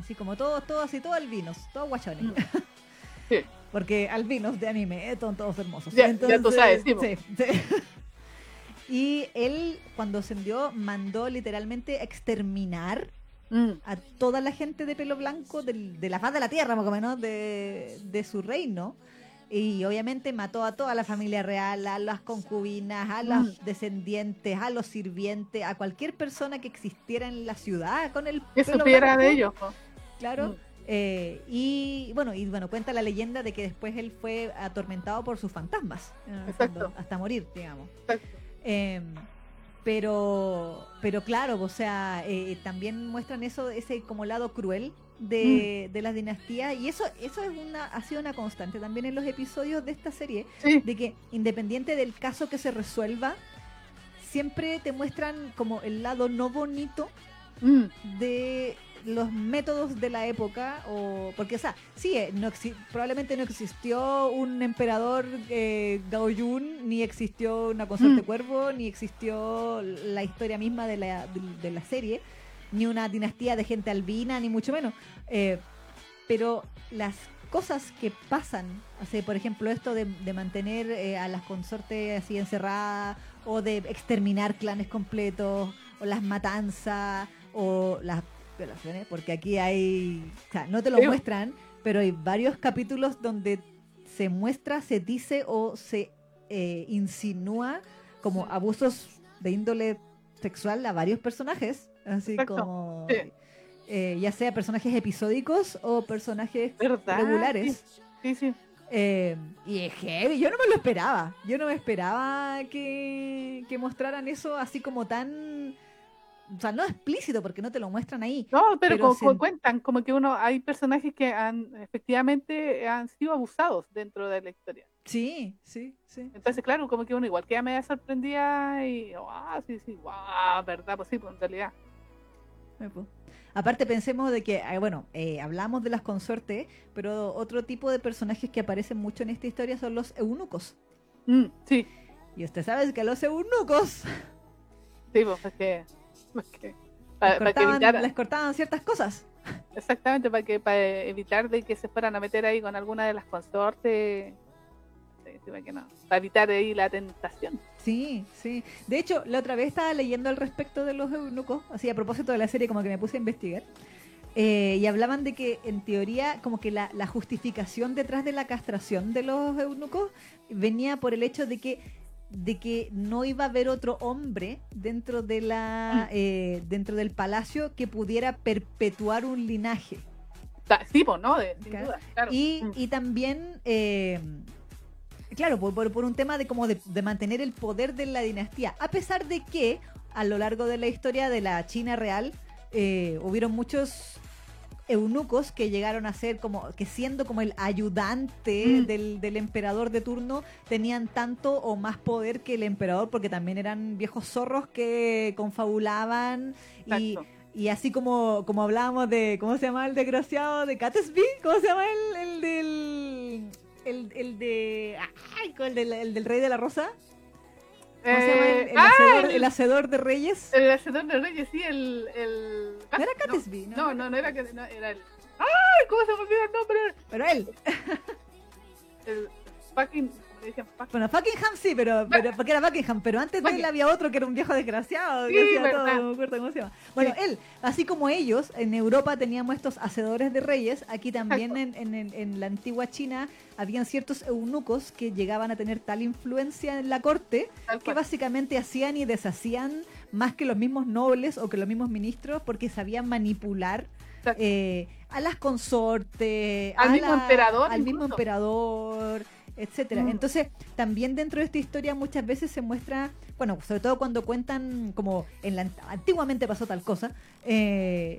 Así como todos, todos así, todos albinos, todos guachones. Mm. Sí. porque albinos de anime eh, son todos hermosos. Ya- ya tú sabes, sí, sí, sí. Y él, cuando ascendió, mandó literalmente exterminar Mm, a toda la gente de pelo blanco del- de la faz de la tierra, más o menos, de, de su reino. Y obviamente mató a toda la familia real, a las concubinas, a los Mm. descendientes, a los sirvientes, a cualquier persona que existiera en la ciudad con el que pelo supiera blanco, de ellos. Claro. Mm. Eh, y bueno, y bueno, cuenta la leyenda de que después él fue atormentado por sus fantasmas. Exacto. fondo, hasta morir, digamos. Exacto. Eh, pero, pero claro, o sea, eh, también muestran eso, ese como lado cruel Mm. de, de las dinastías y eso, eso es una, ha sido una constante también en los episodios de esta serie, Sí, de que independiente del caso que se resuelva, siempre te muestran como el lado no bonito mm, de los métodos de la época o porque o sea sí eh, no probablemente no existió un emperador eh, Gaoyun ni existió una consorte Mm. cuervo ni existió la historia misma de la, de, de la serie ni una dinastía de gente albina ni mucho menos Eh, pero las cosas que pasan así, por ejemplo esto de, de mantener eh, a las consortes así encerradas o de exterminar clanes completos o las matanzas o las violaciones porque aquí hay o sea no te lo Sí. muestran pero hay varios capítulos donde se muestra se dice o se eh, insinúa como abusos de índole sexual a varios personajes así Exacto. como Sí. eh, ya sea personajes episódicos o personajes ¿Verdad? regulares Sí, sí. eh, y es heavy, yo no me lo esperaba. Yo no me esperaba que, que mostraran eso así como tan. O sea, no explícito porque no te lo muestran ahí. No, pero, Pero como, se- cuentan, como que uno, hay personajes que han, efectivamente, han sido abusados dentro de la historia. Sí, sí, sí. Entonces, claro, como que uno igual queda media sorprendida y, ah, sí, sí, wow, verdad, pues sí, pues en realidad. Eh, po. Aparte pensemos de que, ah, bueno, eh, hablamos de las consortes, pero otro tipo de personajes que aparecen mucho en esta historia son los eunucos. Mm, sí, Y usted sabe que los eunucos sí, pues es que, que- les para, para que cortaban, evitar, les cortaban ciertas cosas. exactamente, para que para evitar de que se fueran a meter ahí con alguna de las consortes, sí, sí, para que no, para evitar ahí la tentación. Sí, sí. De hecho, la otra vez estaba leyendo al respecto de los eunucos, así a propósito de la serie, como que me puse a investigar. eh, y hablaban de que, en teoría, como que la, la justificación detrás de la castración de los eunucos venía por el hecho de que de que no iba a haber otro hombre dentro de la eh, dentro del palacio que pudiera perpetuar un linaje pues, ¿no? De, sin Claro. duda, claro. y, Mm. y también, eh, claro, por, por- por un tema de como de, de mantener el poder de la dinastía. A pesar de que a lo largo de la historia de la China real eh, hubieron muchos eunucos que llegaron a ser como que siendo como el ayudante Mm. del, del emperador de turno tenían tanto o más poder que el emperador porque también eran viejos zorros que confabulaban y, y así como, como hablábamos de, ¿cómo se llama el desgraciado de Catesby? ¿Cómo se llama el, el del... El, el de... Ay, el del, el del rey de la rosa? ¿Cómo se llama? El, Eh, el ah, hacedor, el- el hacedor de reyes. El hacedor de reyes, sí, el. el... No era Catesby, ¿no? No, no, no era que no, era el. ¡Ay! ¿Cómo se me olvidó el nombre? Pero él. El fucking. Bueno, Buckingham sí, pero, pero porque era Buckingham, pero antes de él había otro que era un viejo desgraciado. Sí, todo, no me acuerdo cómo se llama. Bueno, Sí. él, así como ellos, en Europa teníamos estos hacedores de reyes, aquí también en, la antigua China habían ciertos eunucos que llegaban a tener tal influencia en la corte que básicamente hacían y deshacían más que los mismos nobles o que los mismos ministros porque sabían manipular eh, a las consortes, Al a mismo emperador al mismo emperador, etcétera. Mm. Entonces, también dentro de esta historia muchas veces se muestra, bueno, sobre todo cuando cuentan como en la ant- antiguamente pasó tal cosa, eh,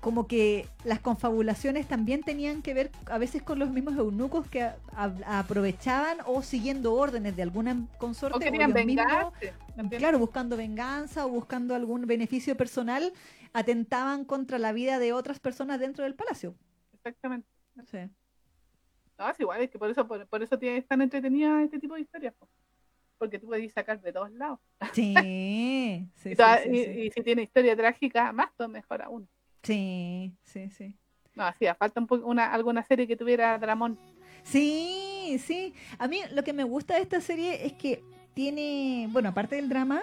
como que las confabulaciones también tenían que ver a veces con los mismos eunucos que a- a- aprovechaban o siguiendo órdenes de alguna consorte O querían mismos, vengarse. también. claro, buscando venganza o buscando algún beneficio personal, atentaban contra la vida de otras personas dentro del palacio. Exactamente. Sí. No, es igual, es que por eso, por, por eso tiene, es tan entretenida este tipo de historias. po. Porque tú puedes sacar de todos lados. Sí, sí, y, sí, toda- sí, y- sí. y si tiene historia trágica, más todo mejor aún. Sí, sí, sí. No, hacía falta un una, alguna serie que tuviera Dramón. Sí, sí. A mí lo que me gusta de esta serie es que tiene, bueno, aparte del drama,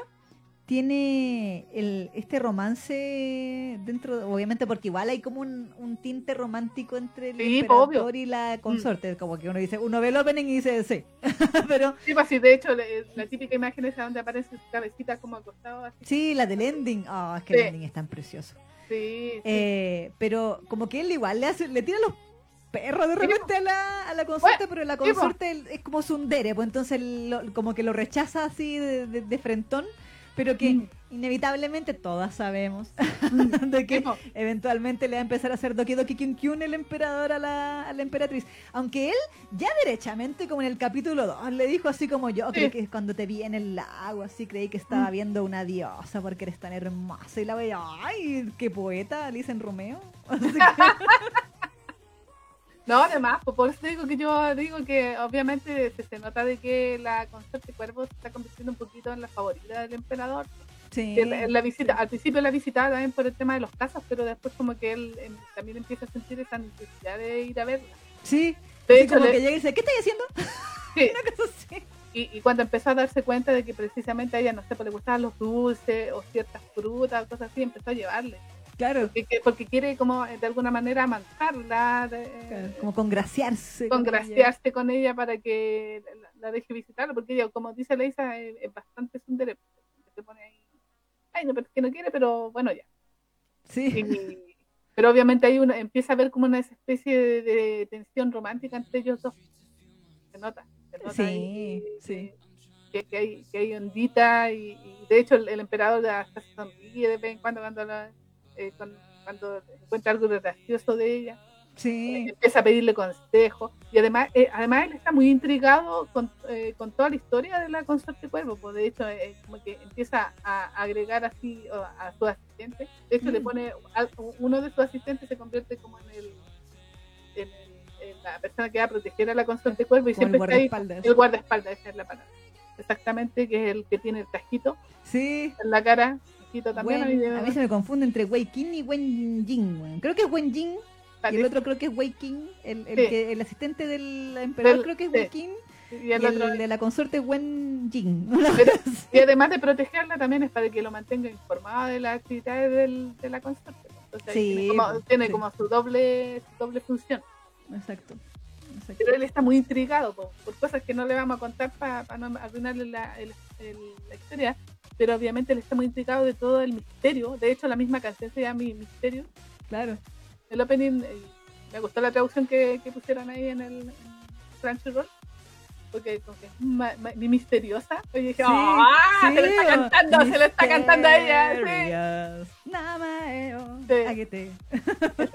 tiene el, este romance dentro, obviamente porque igual hay como un, un tinte romántico entre el Sí, emperador obvio. y la consorte, como que uno dice, uno ve el opening y dice, sí, pero Sí, pues sí, de hecho, le- la típica imagen esa donde aparece su cabecita como acostado así. sí, la del ending, ah, es que Sí. el ending es tan precioso. Sí, sí. Eh, pero como que él igual le hace, le tira los perros de repente a la, a la consorte, pero la po. consorte es como sundere, pues entonces lo- como que lo rechaza así de, de- de frentón, pero que Mm. inevitablemente todas sabemos Mm. de que po. eventualmente le va a empezar a hacer Doki Doki Kyun Kyun el emperador a la, a la emperatriz. Aunque él ya derechamente, como en el capítulo 2, le dijo así como yo, Sí. creo que cuando te vi en el lago, así creí que estaba Mm. viendo una diosa porque eres tan hermosa. Y la veía, ay, qué poeta, le dicen Romeo. Así que- No, además, pues por eso digo que yo digo que obviamente se, se nota de que la consorte Cuervo se está convirtiendo un poquito en la favorita del emperador. sí, la, la visita, sí. Al principio la visitaba también por el tema de los casos, pero después como que él em, también empieza a sentir esa necesidad de ir a verla. Sí, De hecho, como le- que llega y dice, ¿qué estás haciendo? sí, Una cosa así. y, y cuando empezó a darse cuenta de que precisamente a ella, no sé, pues le gustaban los dulces o ciertas frutas, cosas así, empezó a llevarle. Claro, Porque, que- porque quiere como eh, de alguna manera de- claro, como congraciarse. con ella. congraciarse con ella para que la, la deje visitarlo, porque ella, como dice Leisa, es, es bastante sundere, se pone ahí, ay, no, pero es que no quiere, pero bueno, ya. Sí, Y- pero obviamente ahí uno empieza a ver como una especie de, de tensión romántica entre ellos dos. Se nota, se nota Sí, ahí sí. Que, que hay, que hay ondita y, y de hecho el, el emperador hasta se sonríe de vez en cuando cuando, la- eh, con- cuando encuentra algo gracioso de ella sí. empieza a pedirle consejo y además eh, además él está muy intrigado con, eh, con toda la historia de la consorte cuervo pues de hecho eh, como que empieza a agregar así o, a su asistente de hecho le Mm. pone al- uno de sus asistentes se convierte como en el en, el- la persona que va a proteger a la consorte cuervo y Como el siempre está ahí el guardaespaldas esa es la palabra exactamente que es el que tiene el tajito Sí. en la cara también Wen- a mí se me confunde entre Wei Qin y Wen Jing. Creo que es Wen Jing y el otro creo que es Wei Qin. El, el, Sí. que, el asistente del emperador Del- creo que es sí. Wei Qin y y el de la consorte Wen Jing. Pero- Y además de protegerla también es para que lo mantenga informado de las actividades del, de la consorte. Entonces ahí Sí, tiene, como, pues, tiene como su doble su doble función. Exacto. exacto. Pero él está muy intrigado po, por cosas que no le vamos a contar para no arruinarle la, el- el- la historia. Pero obviamente él está muy intrigado de todo el misterio. De hecho, la misma canción se llama Mi Misterio. Claro. El opening, eh, me gustó la traducción que, que pusieron ahí en el Crunchyroll. Porque como que es ma- ma- mi misteriosa. Y dije, Sí, ¡ah! sí, se le está o- cantando, se le está cantando a ella. sí. Namaeo. Sí. Agete.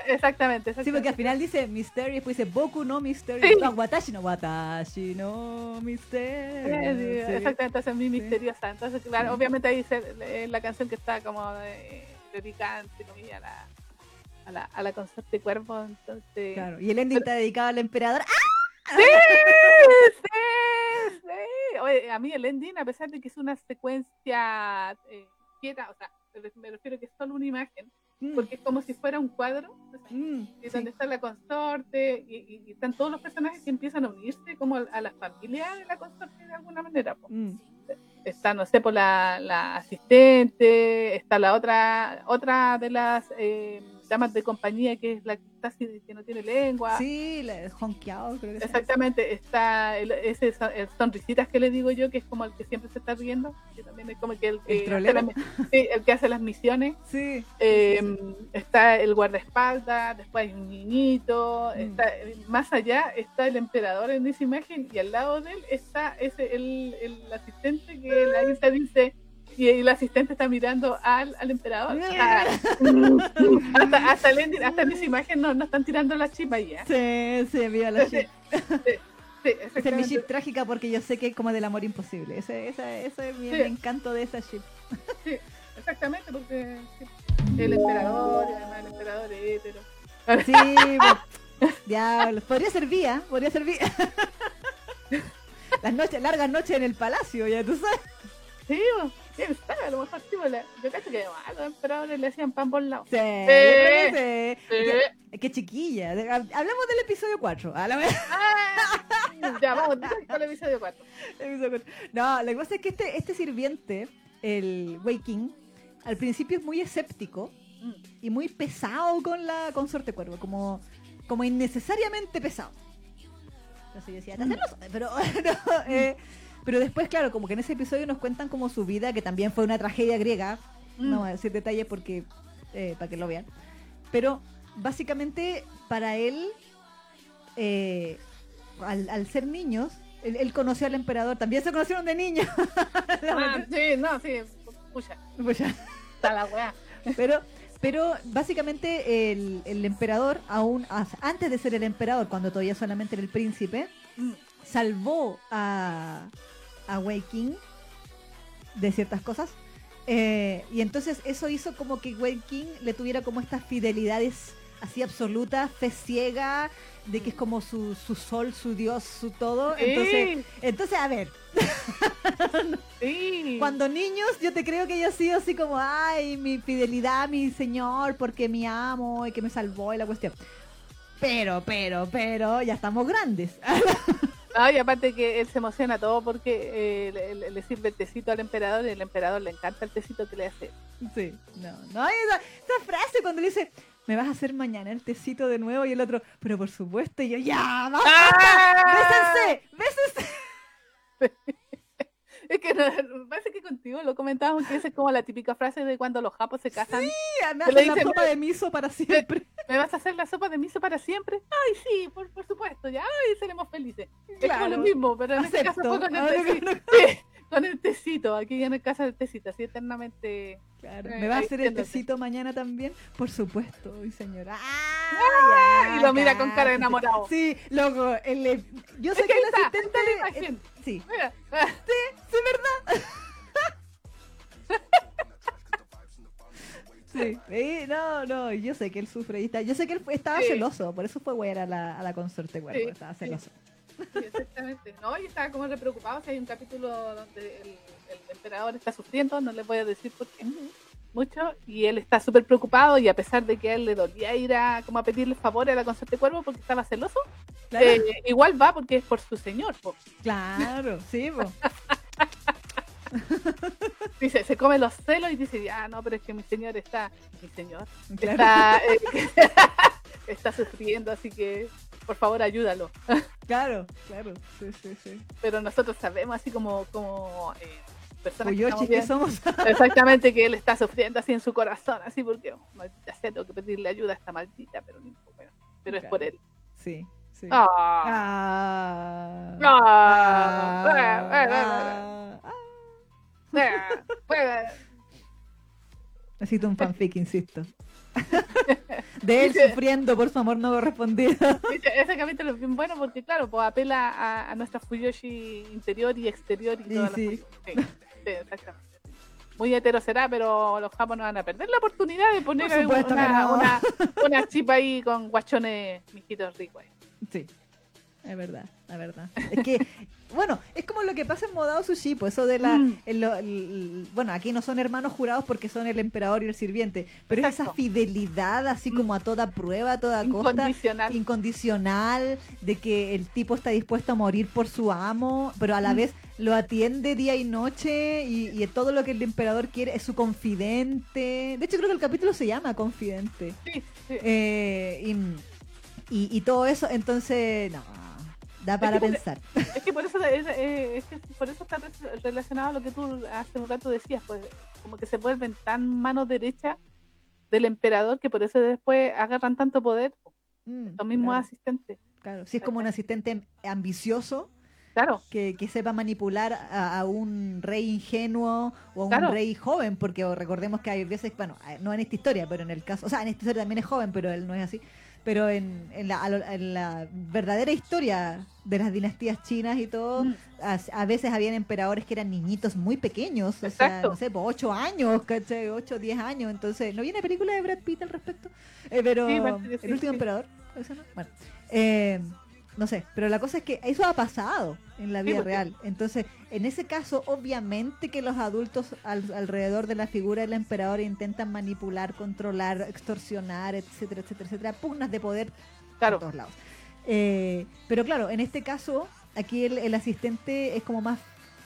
Exactamente, Sí, porque al final dice Mysterio y después dice Boku no Mysterio. Sí. No, Watashi no Watashi no Sí. Exactamente, es muy misteriosa. Entonces, claro, obviamente ahí es la canción que está como eh, dedicada entre comillas, a la, a la, a la consorte cuervo. Entonces, Claro. Y el ending está dedicado al emperador. ¡Ah! ¡Sí! ¡Sí! ¡Sí! Oye, a mí el ending, a pesar de que es una secuencia eh, quieta, o sea, me- refiero que es solo una imagen, Mm, porque es como si fuera un cuadro. mm, sí. donde está la consorte y, y- y están todos los personajes que empiezan a unirse como a, a la familia de la consorte de alguna manera. Mm, Está, no sé, por la, la asistente, está la otra otra de las eh, damas de compañía que es la así, que no tiene lengua. Sí, la de Honkiao, creo que. Exactamente, está el, ese el sonrisitas que le digo yo, que es como el que siempre se está riendo, que también es como que el que, ¿El hace, trolero? la- sí, el que hace las misiones. Sí. Eh, está el guardaespaldas, después hay un niñito, Mm. está, más allá está el emperador en esa imagen y al lado de él está ese el, el asistente que la Isa dice y el asistente está mirando al, al emperador. Ah, hasta, hasta, el ending- hasta en esa imagen no, no están tirando la chipa ya. Sí, sí, viva la Sí, sí, Esa es mi ship trágica porque yo sé que es como del amor imposible. Ese, esa, ese es mi, Sí. encanto de esa ship. Sí, exactamente, porque el emperador, y además el emperador es hetero. Sí, pues, diablos. Podría ser vía, podría ser vía. Las noches, largas noches en el palacio, ya tú sabes. Sí, bo. ¿Quién sabe? A lo mejor la- yo cacho que a los emperadores le hacían pan por lado. Sí, Sí. sí. Qué, chiquilla. Hablamos del episodio 4. A la vez. Ah, ya, vamos al episodio 4. Episodio cuatro. No, lo que pasa es que este, este sirviente, el Wei King, al principio es muy escéptico y muy pesado con la consorte cuervo, como, como innecesariamente pesado. Entonces yo decía, "Te hacen los-". pero, no, eh, pero después, claro, como que en ese episodio nos cuentan como su vida, que también fue una tragedia griega. No voy a decir detalles porque eh, para que lo vean. Pero básicamente para él, eh, al, al ser niños, él, él conoció al emperador. También se conocieron de niños. Ah, sí, no, sí. Pucha, ya. está la weá. Pero, pero básicamente el, el emperador, aún antes de ser el emperador, cuando todavía solamente era el príncipe, Mm. salvó a, a Wei King de ciertas cosas. Eh, y entonces eso hizo como que Wei King le tuviera como estas fidelidades así absolutas, fe ciega, de que es como su, su sol, su dios, su todo. Entonces, Sí, entonces, a ver, sí. cuando niños, yo te creo que haya sido así como, ay, mi fidelidad mi señor, porque me amo y que me salvó y la cuestión. Pero, pero, pero, ya estamos grandes. No, y aparte que él se emociona todo porque eh, le, le- sirve el tecito al emperador y el emperador le encanta el tecito que le hace. Sí, no, no, esa, esa frase cuando le dice, me vas a hacer mañana el tecito de nuevo y el otro, pero por supuesto, y yo, ya, vamos, ¡Ah! bésense, bésense. Es que no, parece que contigo lo comentábamos que esa es como la típica frase de cuando los japos se casan. Tía, me hacen la sopa de miso para siempre. ¿Me vas a hacer la sopa de miso para siempre? Ay, sí, por, por supuesto, ya, ay, seremos felices. Es como Claro. lo mismo, pero en este caso Acepto. fue con el que tecito. no- Sí, con el tecito, aquí en el casa del tecito, así eternamente. Claro, Eh, ¿Me va a hacer el tecito mañana también? Por supuesto, mi señora. Ah, ¡Ah! y lo mira con cara de enamorado. Sí, loco, el, eh, yo sé Es que, que el asistente... sí, Mira, sí, verdad. Sí, sí, no, no, yo sé que él sufre y está, yo sé que él fue- estaba Sí. celoso, por eso fue güey a la, a la consorte cuervo, Sí, estaba sí. celoso. Sí, exactamente. No, y estaba como re preocupado. Si hay un capítulo donde el, el emperador está sufriendo, no le voy a decir por qué mucho, y él está súper preocupado. Y a pesar de que a él le dolía ir a como a pedirle favores a la consorte cuervo porque estaba celoso, Claro, eh, igual va porque es por su señor. po. claro, sí. Dice, se come los celos y dice, ah, no, pero es que mi señor está, mi señor claro. está, eh, está sufriendo, así que por favor ayúdalo. Claro, claro, sí, sí, sí. Pero nosotros sabemos, así como, como eh, personas que estamos Oyochi que bien- somos. Exactamente, que él está sufriendo así en su corazón, así porque, oh, maldita sea, tengo que pedirle ayuda a esta maldita, pero, pero es Claro. por él. Sí, sí. Ah, Ah. Ah. Ah. Ah. Ah. ah, pues, Necesito un fanfic, insisto. De él sufriendo por su amor no correspondido. Ese, capítulo es bien bueno porque, claro, pues apela a, a nuestra Fuyoshi interior y exterior y Sí, todas las sí. cosas. Sí, sí, exactamente. Muy hetero será, pero los japos no van a perder la oportunidad de poner una, no. una, una chipa ahí con guachones mijitos ricos. Sí, es verdad, la verdad. Es que, bueno, es como lo que pasa en Modao Sushi, pues eso de la... Mm. el- lo- el- bueno, aquí no son hermanos jurados porque son el emperador y el sirviente, pero es esa fidelidad así como a toda prueba, a toda costa, Incondicional. incondicional, de que el tipo está dispuesto a morir por su amo, pero a la Mm. vez lo atiende día y noche y, y todo lo que el emperador quiere es su confidente. De hecho, creo que el capítulo se llama Confidente. Sí, sí. Eh, y, y- y todo eso, entonces, no, da para que por- pensar. Es que por eso es, eh, es que por eso está re- relacionado a lo que tú hace un rato decías, pues como que se vuelven tan mano derecha del emperador que por eso después agarran tanto poder Mm, los mismos claro, asistentes. claro. Si es como un asistente ambicioso Claro, que, que sepa manipular a, a un rey ingenuo o a un Claro. rey joven, porque recordemos que hay veces, bueno, eh, no en esta historia, pero en el caso, o sea, en esta historia también es joven, pero él no es así. Pero en, en, la, en la verdadera historia de las dinastías chinas y todo, Mm. a, a veces habían emperadores que eran niñitos muy pequeños, o sea, no sé, por 8 años, ¿cachai? 8 o 10 años. Entonces, ¿no viene película de Brad Pitt al respecto? Eh, pero Sí, sí, El último sí. emperador, ¿ese no? Bueno, eh, no sé, pero la cosa es que eso ha pasado en la vida real. Entonces, en ese caso, obviamente que los adultos al- alrededor de la figura del emperador intentan manipular, controlar, extorsionar, etcétera, etcétera, etcétera, pugnas de poder Claro. por todos lados. Eh, pero claro, en este caso, aquí el, el asistente es como más,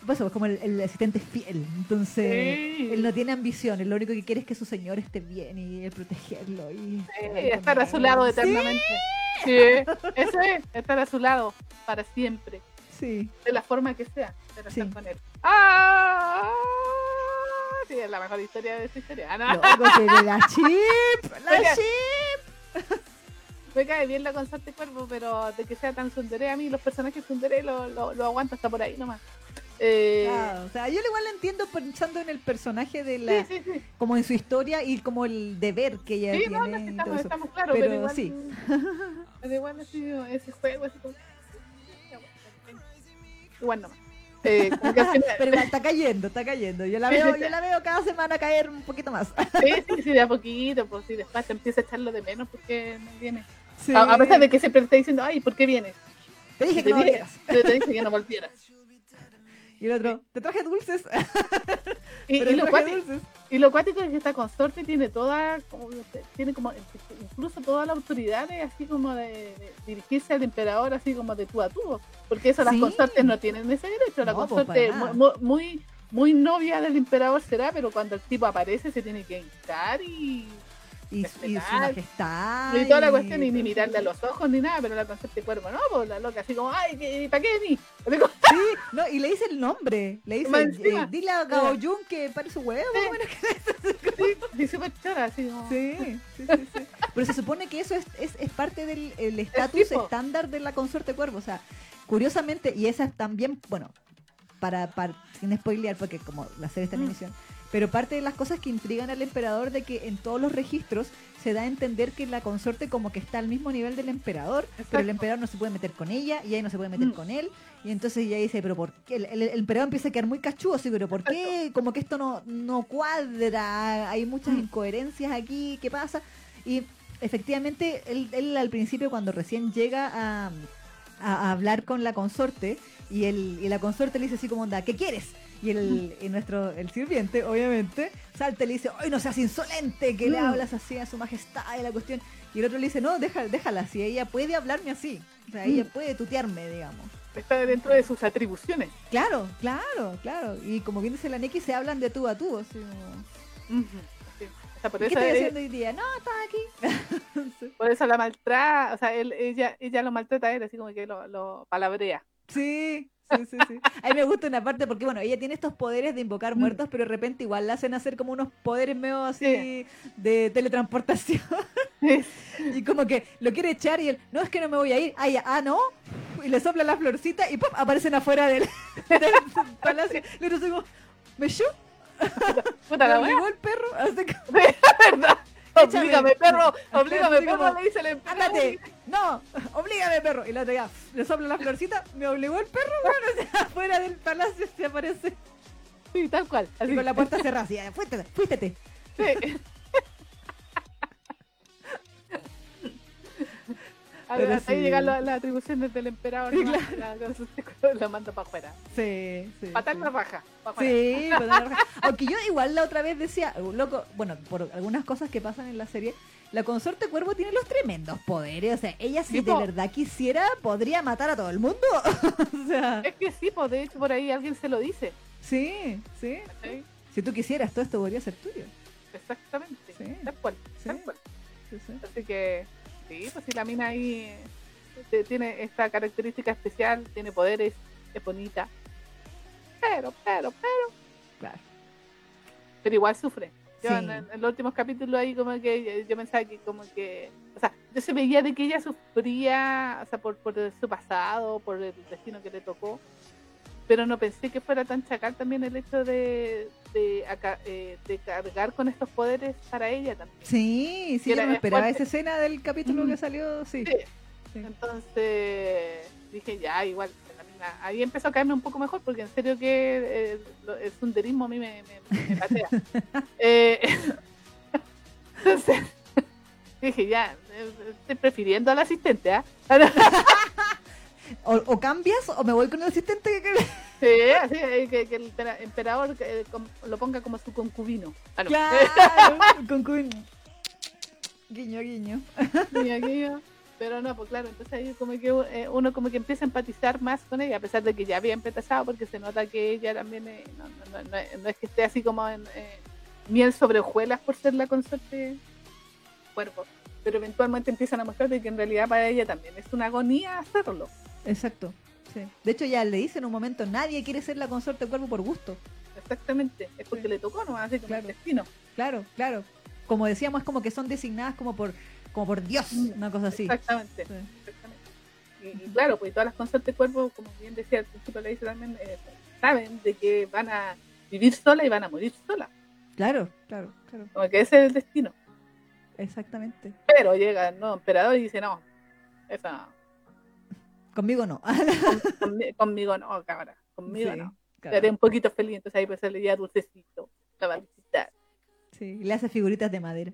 pues, es como el, el asistente fiel. Entonces, Sí. él no tiene ambiciones, lo único que quiere es que su señor esté bien y él protegerlo. Y Sí, estar a su lado Sí, eternamente. Sí, eso es, estar a su lado para siempre, Sí. de la forma que sea, pero Sí. estar con él. ¡Ah! Sí, es la mejor historia de esa historia. Ah, no. Loco, la chip, la Oiga. chip. Me cae bien la constante cuervo, pero de que sea tan sundere a mí, los personajes sundere lo, lo, lo aguanto hasta por ahí nomás. Eh, Ah, o sea, yo igual lo entiendo pensando en el personaje de la, sí, sí, sí. como en su historia y como el deber que ella tiene. no, no, estamos, estamos claros, pero, Pero igual. sí. Pero igual así, ese juego, así como. Igual nomás. Eh, final- Pero igual está cayendo, está cayendo. Yo la veo, yo la veo cada semana caer un poquito más. Sí, sí, sí, de a poquito, pues sí, después te empieza a echarlo de menos porque no viene. Sí. A, a pesar de que siempre te está diciendo, ay, ¿por qué vienes? Te dije que te no dije, te, te dije que no volvieras. Y el otro, te traje dulces. Y, lo cuático, dulces. y lo cuático es que esta consorte tiene toda, como, tiene como, incluso toda la autoridad de así como de, de dirigirse al emperador así como de tú a tú, porque eso las Sí. consortes no tienen ese derecho, la No, pues, consorte para nada. mu- mu- muy, muy novia del emperador será, pero cuando el tipo aparece se tiene que hincar y Y, y su majestad. y toda la cuestión y ni mirarle a los ojos ni nada, pero la consorte cuervo no, pues la loca así como, ay, ¿qué- ¿para qué ni? Sí, no, y le dice el nombre. Le dice, eh, dile a Gao Jun que pare su huevo. Sí. bueno, súper chora, así como, Sí, sí, sí, sí. Pero se supone que eso es, es, es parte del el estatus estándar de la consorte cuervo. O sea, curiosamente, y esa es también, bueno, para, para sin spoilear, porque como la serie está en Mm. Pero parte de las cosas que intrigan al emperador de que en todos los registros se da a entender que la consorte como que está al mismo nivel del emperador, pero el emperador no se puede meter con ella y ella no se puede meter Mm. con él. Y entonces ella dice, pero ¿por qué? El, el- el emperador empieza a quedar muy cachudo, así, pero ¿por qué? Como que esto no, no cuadra, hay muchas Mm. incoherencias aquí, ¿qué pasa? Y efectivamente, él, él al principio, cuando recién llega a, a- a hablar con la consorte, y, el, y la consorte le dice así como, onda, ¿qué quieres? Y el, y nuestro, el sirviente, obviamente, salta y le dice, ¡ay, no seas insolente! Que le hablas así a su majestad y la cuestión. Y el otro le dice, no, déjala, déjala así, ella puede hablarme así. O sea, ella Mm. puede tutearme, digamos. está dentro de sus atribuciones. Claro, claro, claro. Y como bien dice la Neki, se hablan de tú a tú. Así como, Ujú, sí. O sea, por ¿Qué eso, estoy haciendo hoy día? No, estaba aquí. Sí. por eso la maltrata, o sea, él, ella, ella lo maltrata a él, así como que lo, lo palabrea. Sí, sí, sí, sí. A mí me gusta una parte porque, bueno, ella tiene estos poderes de invocar Mm. muertos, pero de repente igual la hacen hacer como unos poderes medio así Sí. de teletransportación. y como que lo quiere echar y él, no, es que no me voy a ir. Ah, ya, ah, no. Y le sopla la florcita y ¡pum! aparecen afuera del, del palacio. Así como, ¿me echó? Puta ¿Me la obligó el perro? Así ¿verdad? Oblígame, perro, oblígame, perro, como, le dice el emperador. ándate, no, oblígame perro. Y la otra ya, le sopla la florcita, me obligó el perro, bueno, o sea, afuera del palacio se aparece. Sí, tal cual. Así Así con la puerta cerrada, así, fuiste, fuiste. Sí. Pero hasta ahí sí. llegan la- las atribuciones del emperador. Sí, claro. La, la manda para afuera. Sí, sí. Patar sí. la raja. Sí, patar la raja. aunque yo igual la otra vez decía, uh, loco, bueno, por algunas cosas que pasan en la serie, la consorte cuervo tiene los tremendos poderes, o sea, ella si de verdad quisiera, podría matar a todo el mundo. o sea, Es que sí, pues de hecho por ahí alguien se lo dice. sí, sí. Si tú quisieras, todo esto podría ser tuyo. Exactamente. Sí. Tal cual. Sí. Tal cual. Sí, sí. Así que, sí, pues si la mina ahí eh, tiene esta característica especial, tiene poderes, es bonita. Pero, pero, pero, Claro. pero igual sufre. Yo Sí. en, en los últimos capítulos ahí como que yo pensaba que como que, o sea, yo se veía de que ella sufría, o sea, por, por su pasado, por el destino que le tocó, pero no pensé que fuera tan chacal también el hecho de, de, eh, de cargar con estos poderes para ella también. Sí, sí, yo no esperaba fuerte. esa escena del capítulo Mm. que salió, sí. Sí. Sí. Entonces dije, ya, igual. Ahí empezó a caerme un poco mejor porque en serio que eh, el sunderismo a mí me, me, me patea. Eh, entonces dije, ya, eh, estoy prefiriendo al asistente, ¿ah? o, o cambias o me voy con el asistente que... Sí, así eh, que, que el empera- emperador eh, lo ponga como su concubino. Ah, no. Claro, concubino. Guiño, guiño. Y aquello, Pero no, pues claro, entonces ahí como que eh, uno como que empieza a empatizar más con ella, a pesar de que ya había empezado, porque se nota que ella también eh, no, no- no- no- no es que esté así como en eh, miel sobre hojuelas por ser la consorte cuervo, pero eventualmente empiezan a mostrar de que en realidad para ella también es una agonía hacerlo. Exacto. Sí. De hecho, ya le dice en un momento, nadie quiere ser la consorte cuervo por gusto. Exactamente, es porque Sí. le tocó, ¿no? Así como Claro. el destino. Claro, claro. Como decíamos, es como que son designadas como por, como por Dios, una cosa así. Exactamente. Sí. Exactamente. Y, y claro, pues todas las consortes cuervos, como bien decía al principio, le dice también, eh, saben de que van a vivir sola y van a morir sola. Claro, claro, claro. Como que ese es el destino. Exactamente. Pero llega el nuevo emperador y dice, no, esa, Conmigo no. conmi- conmigo no, cabra, conmigo Sí, no. Claro. haré un poquito feliz, entonces ahí pues le da dulcecito, la a. Sí, le hace figuritas de madera.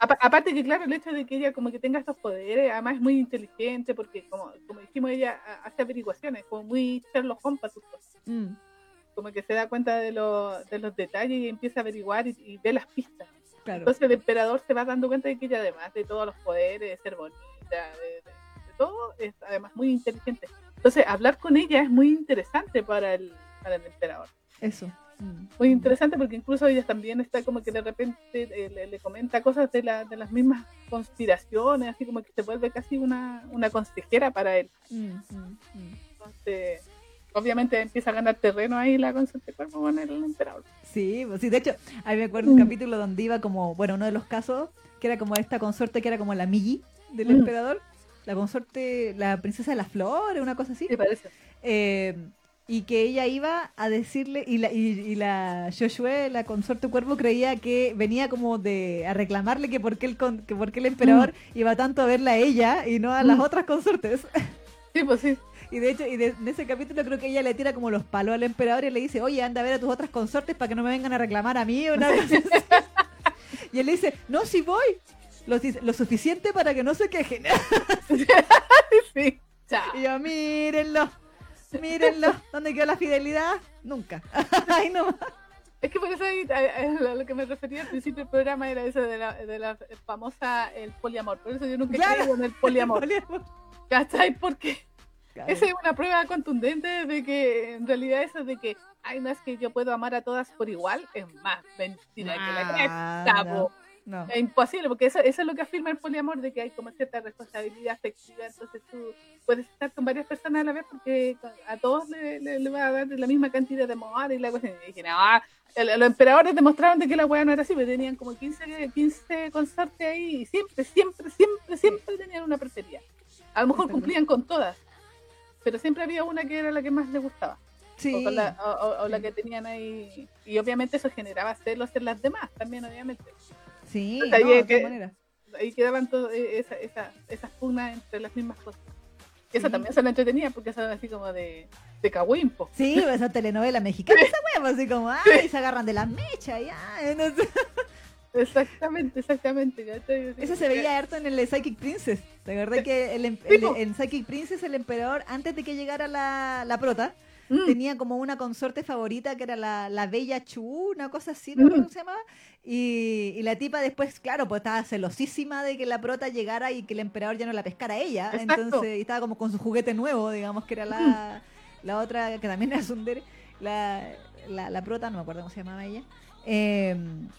Apa- aparte que claro, el hecho de que ella como que tenga estos poderes, además es muy inteligente, porque como, como dijimos, ella ha- hace averiguaciones, como muy Sherlock Holmes para sus cosas. Mm, como que se da cuenta de, lo- de los detalles y empieza a averiguar y, y ve las pistas. claro. Entonces el emperador se va dando cuenta de que ella además de todos los poderes, de ser bonita, de- de todo, es además muy inteligente. Entonces hablar con ella es muy interesante para el, para el emperador. Eso. Muy interesante porque incluso ella también está como que de repente eh, le, le comenta cosas de, la, de las mismas conspiraciones, así como que se vuelve casi una, una consejera para él. Mm, mm, mm. Entonces, obviamente empieza a ganar terreno ahí la consorte cuerpo con el emperador. Sí, pues sí, de hecho, a mí me acuerdo un capítulo donde iba como, bueno, uno de los casos, que era como esta consorte que era como la Migi del emperador, la consorte, la princesa de las flores, una cosa así. Sí, parece. Eh, y que ella iba a decirle, y la, y, y la Josué, la consorte cuervo, creía que venía como de a reclamarle que por qué el, con- que por qué el emperador iba tanto a verla a ella y no a las Mm. otras consortes. Sí, pues sí. Y de hecho, y de, en ese capítulo creo que ella le tira como los palos al emperador y le dice, oye, anda a ver a tus otras consortes para que no me vengan a reclamar a mí. Una así. Y él le dice, no, si voy. Lo, lo suficiente para que no se quejen. sí. Chao. Y yo, mírenlo, mírenlo. ¿Dónde quedó la fidelidad? Nunca. Ay, no. Es que por eso ahí, a, a- a lo que me refería al principio del programa era eso de la, de la famosa el poliamor. Por eso yo nunca he Claro. creído en el poliamor. ¿Cachai? Porque Claro. esa es una prueba contundente de que en realidad eso de que, ay, no es que yo puedo amar a todas por igual, es más mentira que la Ah, cresta, no. Es imposible, porque eso, eso es lo que afirma el poliamor, de que hay como cierta responsabilidad afectiva, entonces tú puedes estar con varias personas a la vez porque a todos le, le, le va a dar la misma cantidad de amor y la cosa. Y dije, no, los emperadores demostraron de que la weá no era así, porque tenían como 15, 15 consortes ahí y siempre, siempre, siempre, siempre tenían una preferida. A lo mejor cumplían con todas, pero siempre había una que era la que más les gustaba. Sí. O, con la, o- o- o la sí. que tenían ahí. Y obviamente eso generaba celos en las demás también, obviamente. Sí, no, y de que- todas maneras. ahí quedaban todas esa, esa, esas pugnas entre las mismas cosas. Sí. también son entretenidas porque son así como de, de cagüimpo. Sí, esa telenovela mexicana, esa pues, así como, ay, se agarran de las mechas, ya. no sé. Exactamente, exactamente. Eso se veía harto en el Psychic Princess. ¿Te acordás que el, em- el- po. en Psychic Princess el emperador, antes de que llegara la, la prota, Mm, tenía como una consorte favorita que era la, la Bella Chu, una cosa así, ¿no? Mm. ¿Cómo se llamaba? Y, y la tipa después, claro, pues estaba celosísima de que la prota llegara y que el emperador ya no la pescara a ella. Exacto. Entonces, y estaba como con su juguete nuevo, digamos, que era la, la otra, que también era Sundere, la, la, la prota, no me acuerdo cómo se llamaba ella. Eh,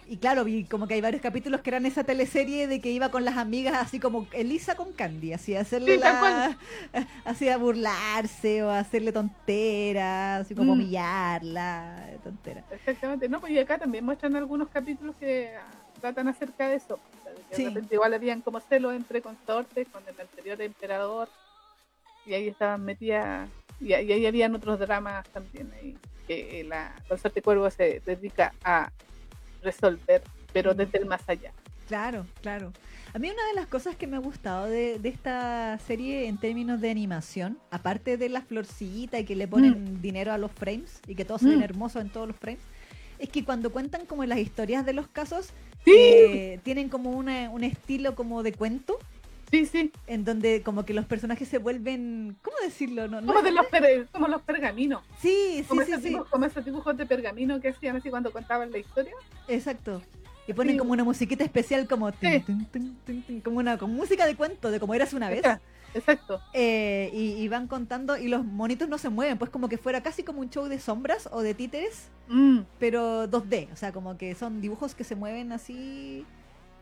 y claro, vi como que hay varios capítulos que eran esa teleserie de que iba con las amigas así como Elisa con Candy, así a hacerle Sí, la, así a burlarse o a hacerle tonteras, así como Mm. humillarla, tontera. Exactamente. No, pues y acá también muestran algunos capítulos que ah, tratan acerca de eso. o sea, de que Sí. De repente igual habían como celos entre consortes con el anterior emperador. Y ahí estaban metidas. Y ahí habían otros dramas también ahí. Que la consorte cuervo se dedica a resolver, pero Mm. desde el más allá. Claro, claro. A mí una de las cosas que me ha gustado de, de esta serie en términos de animación, aparte de la florcita y que le ponen dinero a los frames y que todo se ven Mm. hermoso en todos los frames, es que cuando cuentan como las historias de los casos, Sí. eh, tienen como una- un estilo como de cuento Sí, sí. En donde como que los personajes se vuelven, ¿cómo decirlo? No, Como, de los per- como los pergaminos. Sí, sí, Como, sí, esos sí. dibujos, como esos dibujos de pergamino que hacían así cuando contaban la historia. Exacto. Y ponen Sí. como una musiquita especial como tin, tin, tin, como una con música de cuento de como eras una vez. Exacto. Eh, y, y van contando y los monitos no se mueven, pues como que fuera casi como un show de sombras o de títeres, Mm, pero 2D, o sea, como que son dibujos que se mueven así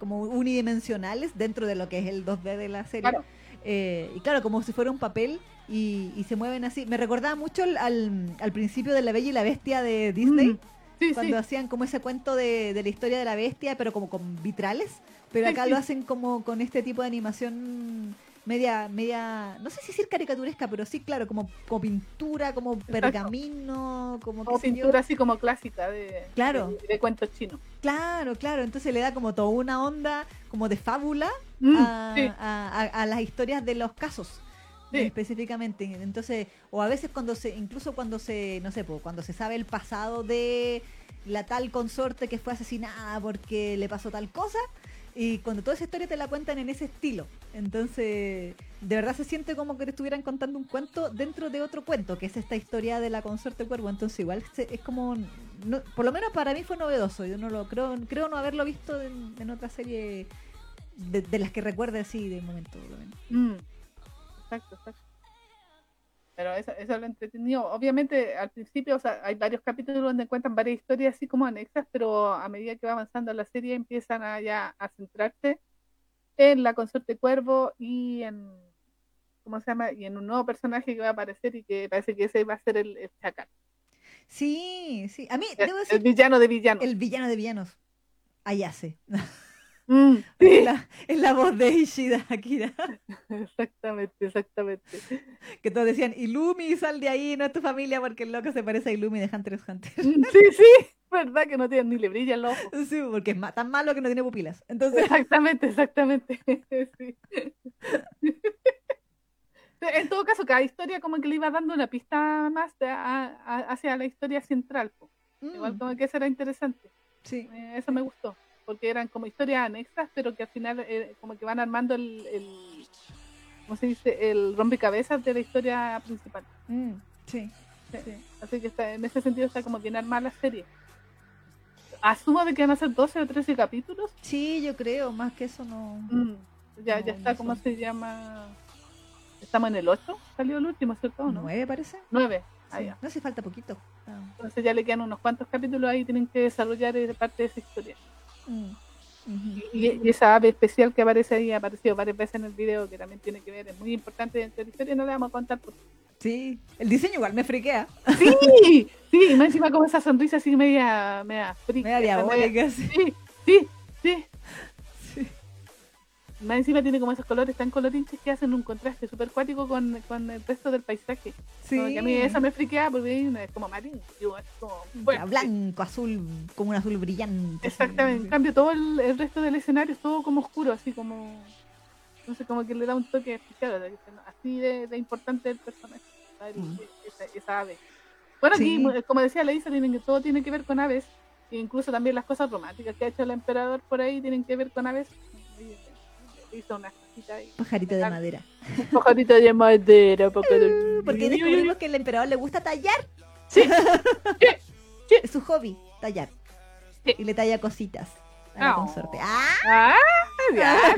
como unidimensionales dentro de lo que es el 2D de la serie. Claro. Eh, y claro, como si fuera un papel y, y se mueven así. Me recordaba mucho al, al, al principio de La Bella y la Bestia de Disney. Mm, Sí, cuando sí. hacían como ese cuento de, de la historia de la bestia, pero como con vitrales. Pero acá sí. lo hacen como con este tipo de animación media, media, no sé si decir caricaturesca, pero sí, claro, como, como pintura, como pergamino, como Como yo. pintura así como clásica de, Claro. de, de cuentos chinos. Claro, claro. Entonces le da como toda una onda como de fábula Mm, a, sí. a- a- a las historias de los casos. Sí. específicamente entonces o a veces cuando se incluso cuando se no sé cuando se sabe el pasado de la tal consorte que fue asesinada porque le pasó tal cosa y cuando toda esa historia te la cuentan en ese estilo entonces de verdad se siente como que te estuvieran contando un cuento dentro de otro cuento que es esta historia de la consorte cuervo entonces igual es como no- por lo menos para mí fue novedoso yo no lo creo creo no haberlo visto en, otra serie de, de las que recuerde así de momento. Mm, Exacto, exacto. Pero eso, eso es lo entretenido. Obviamente, al principio, o sea, hay varios capítulos donde cuentan varias historias así como anexas, pero a medida que va avanzando la serie empiezan a ya a centrarse en la consorte Cuervo y en ¿cómo se llama? y en un nuevo personaje que va a aparecer y que parece que ese va a ser el, el Chacal. sí sí a mí El, debo el decir villano de villanos. el villano de villanos Ayase Mm, es la, es la voz de Ishida Akira exactamente, exactamente. que todos decían Ilumi sal de ahí no es tu familia porque el loco se parece a Ilumi de Hunter x Hunter Mm, Sí, sí, verdad que no tiene ni le brilla el ojo. sí porque es tan malo que no tiene pupilas entonces Exactamente, exactamente. Sí. En todo caso, cada historia como que le iba dando una pista más de- a- a- hacia la historia central. Igual mm, como que eso era interesante. sí Eh, Eso me gustó. Porque eran como historias anexas, pero que al final eh, como que van armando el, el ¿cómo se dice? El rompecabezas de la historia principal. mm, sí Sí. sí. Así que está, en ese sentido está como bien armada la serie. Asumo de que van a ser 12 o 13 capítulos. Sí, yo creo más que eso no Mm, Ya, No, ya está, no ¿cómo son. se llama? Estamos en el 8, salió el último, ¿cierto? ¿O no? nueve parece 9. Ah, Sí. no hace falta poquito Ah, Entonces ya le quedan unos cuantos capítulos ahí, tienen que desarrollar eh, parte de esa historia. Mm. Y, y esa ave especial que aparece ahí, ha aparecido varias veces en el video, que también tiene que ver, es muy importante dentro de la historia, no le vamos a contar. Por... sí el diseño igual me friquea Sí, sí, y más encima como esa sonrisa así media, media freak, media media- diabólica. Sí, sí, sí. Sí. Más encima tiene como esos colores tan colorinches que hacen un contraste súper cuático con, con el resto del paisaje. Como que a mí Sí. eso me friquea porque es como amarillo, es como blanco, azul, como un azul brillante. así. Exactamente, en cambio todo el, el resto del escenario es todo como oscuro, así como, no sé, como que le da un toque especial, así de, de importante el personaje. Mm. esa, esa ave. Bueno, aquí, Sí. mu- como decía la Isa, tienen que, todo tiene que ver con aves, e incluso también las cosas románticas que ha hecho el emperador por ahí tienen que ver con aves. Hizo una cosita ahí, Pajarito de madera. pajarito de madera, porque, Porque descubrimos que al emperador le gusta tallar. Sí. Es su hobby, tallar. Sí. Y le talla cositas a la Ah. consorte. ¡Ah! Ah,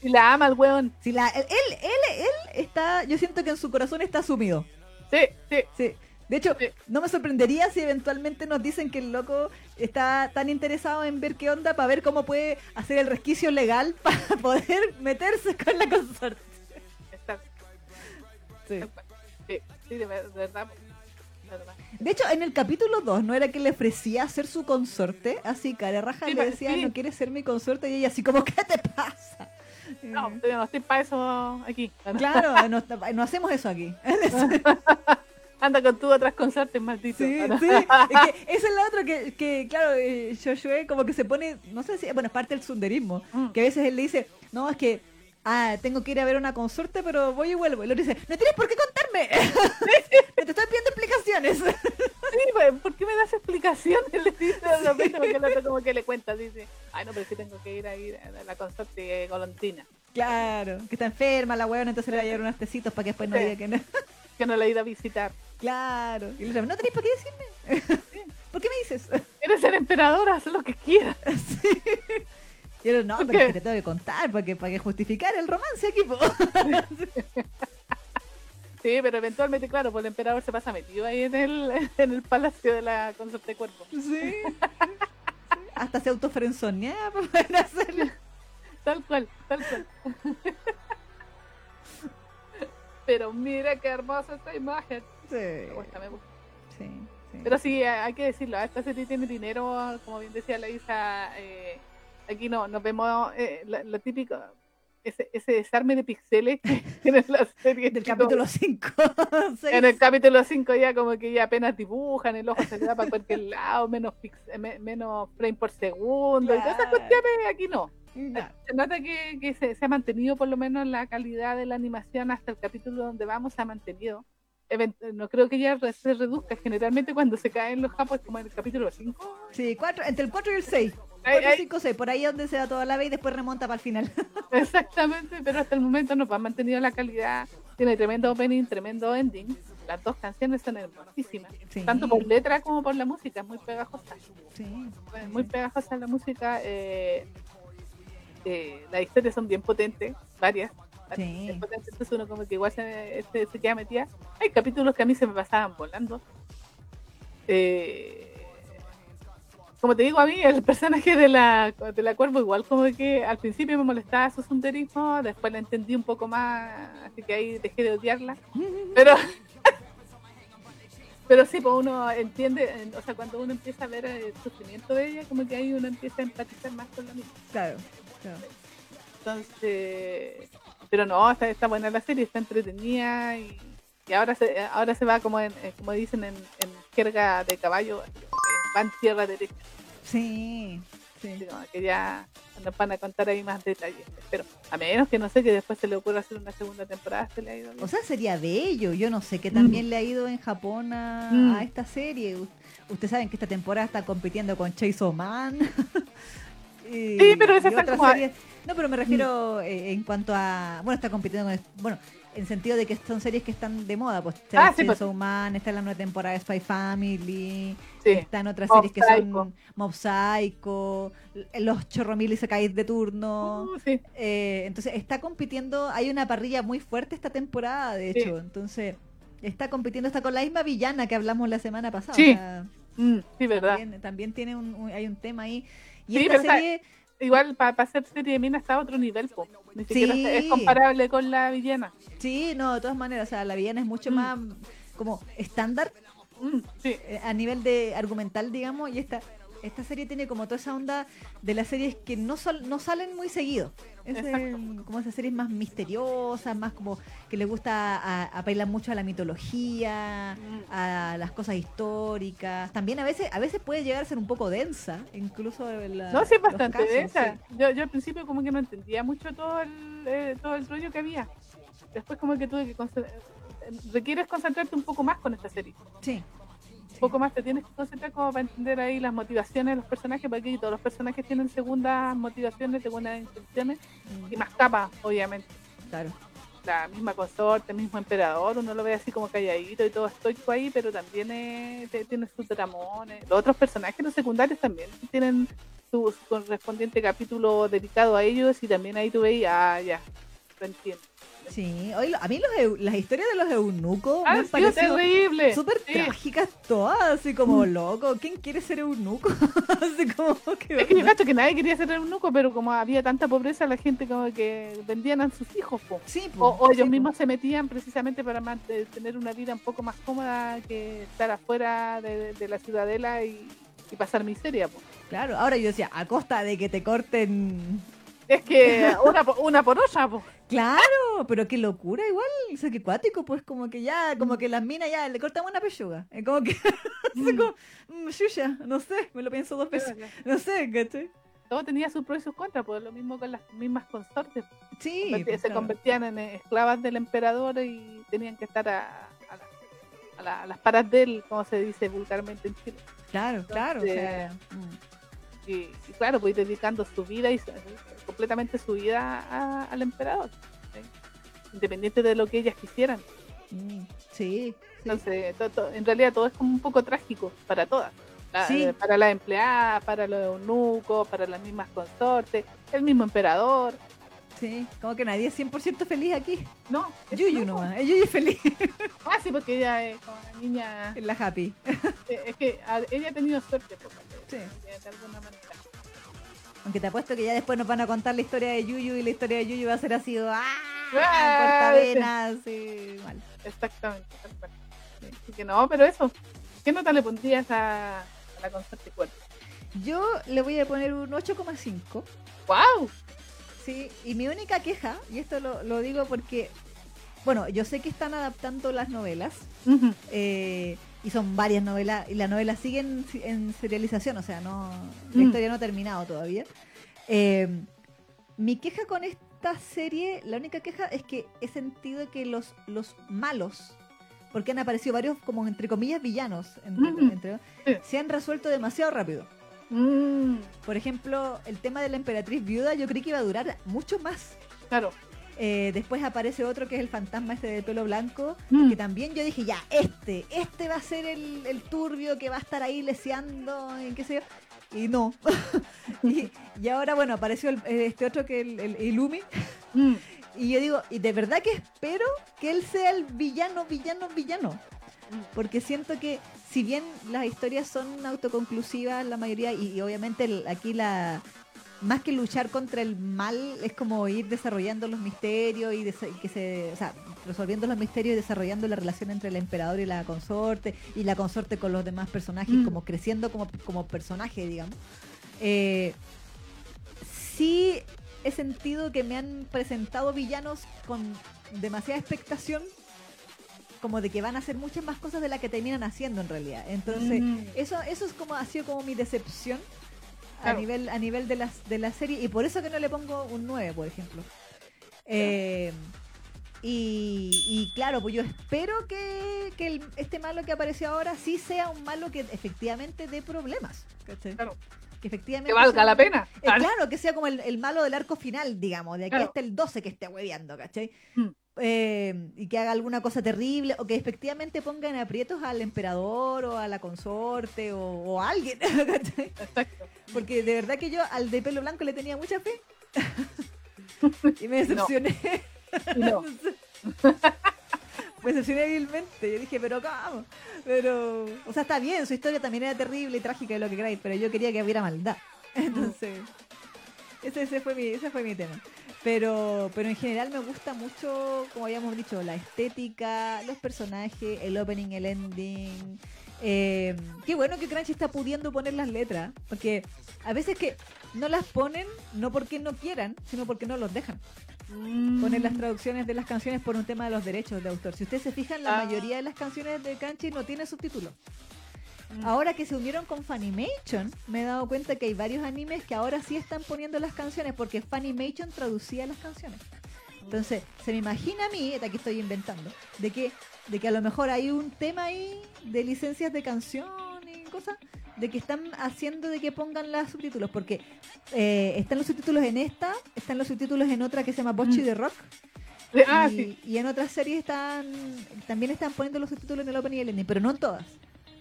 y la ama el weón. Si la, él, él, él, él está, yo siento que en su corazón está sumido. Sí, sí. Sí. De hecho, no me sorprendería si eventualmente nos dicen que el loco está tan interesado en ver qué onda para ver cómo puede hacer el resquicio legal para poder meterse con la consorte. Está, Sí. sí, sí, de ver- de verdad. de verdad. De hecho, en el capítulo 2, ¿no era que le ofrecía ser su consorte? Así, cara raja Sí, le decía. ¿no quieres ser mi consorte? Y ella así como, ¿qué te pasa? No, no estoy para eso aquí. Claro, no, no hacemos eso aquí. Anda con tú otras consortes, maldito. Sí, sí. Es que esa es la otra que, que claro, eh, Joshua como que se pone, no sé si, bueno, es parte del sunderismo, Mm. que a veces él le dice, no, es que, ah, tengo que ir a ver una consorte, pero voy y vuelvo. Y el otro dice, no tienes por qué contarme. Te estoy pidiendo explicaciones. Sí, pues, ¿por qué me das explicaciones? Le dice de repente, porque el otro como que le cuenta, dice, ay no, pero que tengo que ir a ir a la consorte golondrina. Claro, que está enferma la huevona, entonces le va a llevar unos tecitos para que después no Sí. diga que no. Que no la he ido a visitar. Claro. Y le no tenéis por qué decirme. ¿Por qué me dices? Quieres ser emperadora, haz lo que quieras. Sí. Y yo, no, ¿Por pero te tengo que contar porque para que justificar el romance aquí. Sí, pero eventualmente, claro, pues el emperador se pasa metido ahí en el, en el palacio de la consorte de cuerpo. Sí. sí. Hasta se autofrenzonea para poder hacerlo. Tal cual, tal cual. Pero mira qué hermosa esta imagen. Sí. Me gusta, me gusta. Sí, sí. Pero sí, eh, hay que decirlo, esta serie tiene dinero, como bien decía la Isa, eh, aquí no, nos vemos eh, lo típico, ese, ese desarme de pixeles que tiene la serie. Del capítulo 5. como- En el capítulo 5 ya como que ya apenas dibujan, el ojo se le da para cualquier lado, menos, pix- eh, me- menos frame por segundo, y todas esas Claro. cuestiones aquí no. Se nota que, que se, se ha mantenido por lo menos la calidad de la animación hasta el capítulo donde vamos, se ha mantenido. Event- no creo que ya se reduzca. Generalmente cuando se caen los japos como en el capítulo 5. Sí, cuatro, entre el 4 y el 6. Ay, 4, ay. 5, 6. Por ahí es donde se da toda la vez y después remonta para el final. Exactamente, pero hasta el momento no ha mantenido la calidad. Tiene tremendo opening, tremendo ending. Las dos canciones son hermosísimas, Sí. tanto por letra como por la música, muy pegajosa. Sí. Muy pegajosa la música. eh, eh, las historias son bien potentes, varias. varias Sí. bien potentes, entonces uno como que igual se, este, se queda metida. Hay capítulos que a mí se me pasaban volando. Eh, como te digo, a mí el personaje de la, de la cuervo igual como que al principio me molestaba su sunderismo, después la entendí un poco más, así que ahí dejé de odiarla. Pero pero sí, pues uno entiende, o sea, cuando uno empieza a ver el sufrimiento de ella, como que ahí uno empieza a empatizar más con la misma. Claro. Entonces, pero no, está, está buena la serie, está entretenida y, y ahora se ahora se va como en, eh, como dicen en, en jerga de caballo, que va en tierra derecha, Sí. Sí. que ya nos van a contar ahí más detalles. Pero a menos que no sé que después se le ocurra hacer una segunda temporada, se le ha ido bien. O sea, sería bello. Yo no sé qué también le ha ido en Japón a, Mm. a esta serie. U- Ustedes saben que esta temporada está compitiendo con Chase Man. Y- Sí, pero esa está como series. No, pero me refiero eh, en cuanto a. Bueno, está compitiendo con. Bueno, en sentido de que son series que están de moda. Pues está Ah, sí, pues. Man, está en la nueva temporada de Spy Family. sí. Están otras Mob series que Psycho. son Mob Psycho, los chorromil y caen de turno. Uh, sí. Eh, entonces está compitiendo, hay una parrilla muy fuerte esta temporada, de hecho. Entonces está compitiendo, está con la misma villana que hablamos la semana pasada. Sí. o sea, Mm, sí, verdad. también, también tiene un, un- hay un tema ahí. Y Sí, esta está- serie, Igual para hacer serie de mina está a otro nivel, po. ni siquiera Sí. es comparable con la villana. sí, no, de todas maneras, o sea, la villana es mucho Mm. más como estándar Mm, sí, eh, a nivel de argumental, digamos, y esta esta serie tiene como toda esa onda de las series que no sol- no salen muy seguido. Es el- como esas series más misteriosas, más como que le gusta a, apelar mucho a la mitología, a las cosas históricas. También a veces a veces puede llegar a ser un poco densa, incluso la- No, sí, bastante casos, densa. sí. Yo, yo al principio como que no entendía mucho todo el, eh, todo el rollo que había. Después como que tuve que... concent- eh, Requieres concentrarte un poco más con esta serie. Sí. Un poco más te tienes que concentrar como para entender ahí las motivaciones de los personajes, porque todos los personajes tienen segundas motivaciones, segundas intenciones y más capas, obviamente. Claro. La misma consorte, el mismo emperador, uno lo ve así como calladito y todo estoico ahí, pero también te- tiene sus dramones. Los otros personajes, los secundarios, también tienen su, su correspondiente capítulo dedicado a ellos y también ahí tú veis, ah, ya, lo entiendo. Sí, lo- a mí los las historias de los eunucos me han parecido súper Sí. trágicas todas, así como loco. ¿Quién quiere ser eunuco? así como que Es que yo cacho que nadie quería ser eunuco, pero como había tanta pobreza, la gente como que vendían a sus hijos, po. Sí, O, po, o sí, ellos po. mismos se metían precisamente para de- tener una vida un poco más cómoda que estar afuera de, de la ciudadela y, y pasar miseria. po. Claro, ahora yo decía, a costa de que te corten. Es que una, una por otra, po. Claro, pero qué locura igual. O sea, qué cuático, pues como que ya, Mm. como que las minas ya le cortamos una pechuga. Es como que, así como, mm, no sé, me lo pienso dos veces. No sé, ¿cachai? Todo tenía sus pros y sus contras, pues lo mismo con las mismas consortes. Sí, Converti- pues, se claro. convertían en esclavas del emperador y tenían que estar a, a la- a la- a las paras de él, como se dice vulgarmente en Chile. Claro, claro. o sea, mm. Y, y claro, pues dedicando su vida y completamente su vida a- al emperador. ¿sí? Independiente de lo que ellas quisieran. Mm, sí, sí. Entonces, to- to- en realidad todo es como un poco trágico para todas. La- Sí. eh, Para las empleadas, para los eunucos, para las mismas consortes, el mismo emperador. Sí, como que nadie es 100% feliz aquí. No, es- Yuyu no. nomás, es Yuyu feliz. Ah, sí, porque ella es como una niña. Es la happy. Es que ella ha tenido suerte, pues, Sí. de, alguna manera. Aunque te apuesto que ya después nos van a contar la historia de Yuyu y la historia de Yuyu va a ser así, ¡ah! Ah, Cortavenas, sí, mal. Exactamente. Sí, Así que no, pero eso. ¿Qué nota le pondrías a, a la consorte cuerpo? Yo le voy a poner un 8,5. ¡Wow! Sí, y mi única queja, y esto lo, lo digo porque, bueno, yo sé que están adaptando las novelas, eh, y son varias novelas, y las novelas siguen en, en serialización, o sea, no la Mm. historia no ha terminado todavía. Eh, mi queja con esta serie, la única queja es que he sentido que los, los malos, porque han aparecido varios como entre comillas villanos, entre- se han resuelto demasiado rápido. Mm, Por ejemplo, el tema de la emperatriz viuda yo creí que iba a durar mucho más. claro. Eh, después aparece otro que es el fantasma este del pelo blanco, Mm. que también yo dije, ya, este, este va a ser el, el turbio que va a estar ahí leseando, y qué sé yo. Y no. y, y ahora, bueno, apareció el- eh, este otro que el, el Ilumi. Mm, Y yo digo, y de verdad que espero que él sea el villano, villano, villano. mm. Porque siento que si bien las historias son autoconclusivas, la mayoría, y, y obviamente el- aquí la más que luchar contra el mal, es como ir desarrollando los misterios y que se, o sea, resolviendo los misterios y desarrollando la relación entre el emperador y la consorte, y la consorte con los demás personajes, Mm. como creciendo como, como personaje, digamos. Eh, sí he sentido que me han presentado villanos con demasiada expectación como de que van a hacer muchas más cosas de las que terminan haciendo en realidad. Entonces, Mm. eso eso es como ha sido como mi decepción a nivel a nivel de las de la serie y por eso que no le pongo un 9, por ejemplo. Eh, y, y claro, pues yo espero que, que el- este malo que apareció ahora sí sea un malo que efectivamente dé problemas. ¿cachai? Claro. Que efectivamente Que valga sea- la pena. eh, claro, que sea como el, el malo del arco final, digamos, de aquí Claro. hasta el 12 que esté hueveando, ¿cachai? Mm. Eh, y que haga alguna cosa terrible, o que efectivamente ponga en aprietos al emperador o a la consorte o, o a alguien. Porque de verdad que yo al de pelo blanco le tenía mucha fe. y me decepcioné. No. me decepcioné vilmente. Yo dije, pero ¿cómo? Pero, o sea, está bien, su historia también era terrible y trágica y lo que queráis, pero yo quería que hubiera maldad. Entonces, ese, ese fue mi, ese fue mi tema. Pero, pero en general me gusta mucho, como habíamos dicho, la estética, los personajes, el opening, el ending. Eh, qué bueno que Crunchy está pudiendo poner las letras, porque a veces que no las ponen, no porque no quieran, sino porque no los dejan Mm. poner las traducciones de las canciones por un tema de los derechos de autor. Si ustedes se fijan, la Ah. mayoría de las canciones de Crunchy no tiene subtítulos. Ahora que se unieron con Funimation, me he dado cuenta que hay varios animes que ahora sí están poniendo las canciones porque Funimation traducía las canciones. Entonces, se me imagina a mí, aquí estoy inventando, de que, de que a lo mejor hay un tema ahí de licencias de canción y cosas, de que están haciendo de que pongan los subtítulos, porque eh, están los subtítulos en esta, están los subtítulos en otra que se llama Bocchi Mm. de Rock, Ah, y, sí. y en otras series están también están poniendo los subtítulos en el opening y el ending, pero no en todas.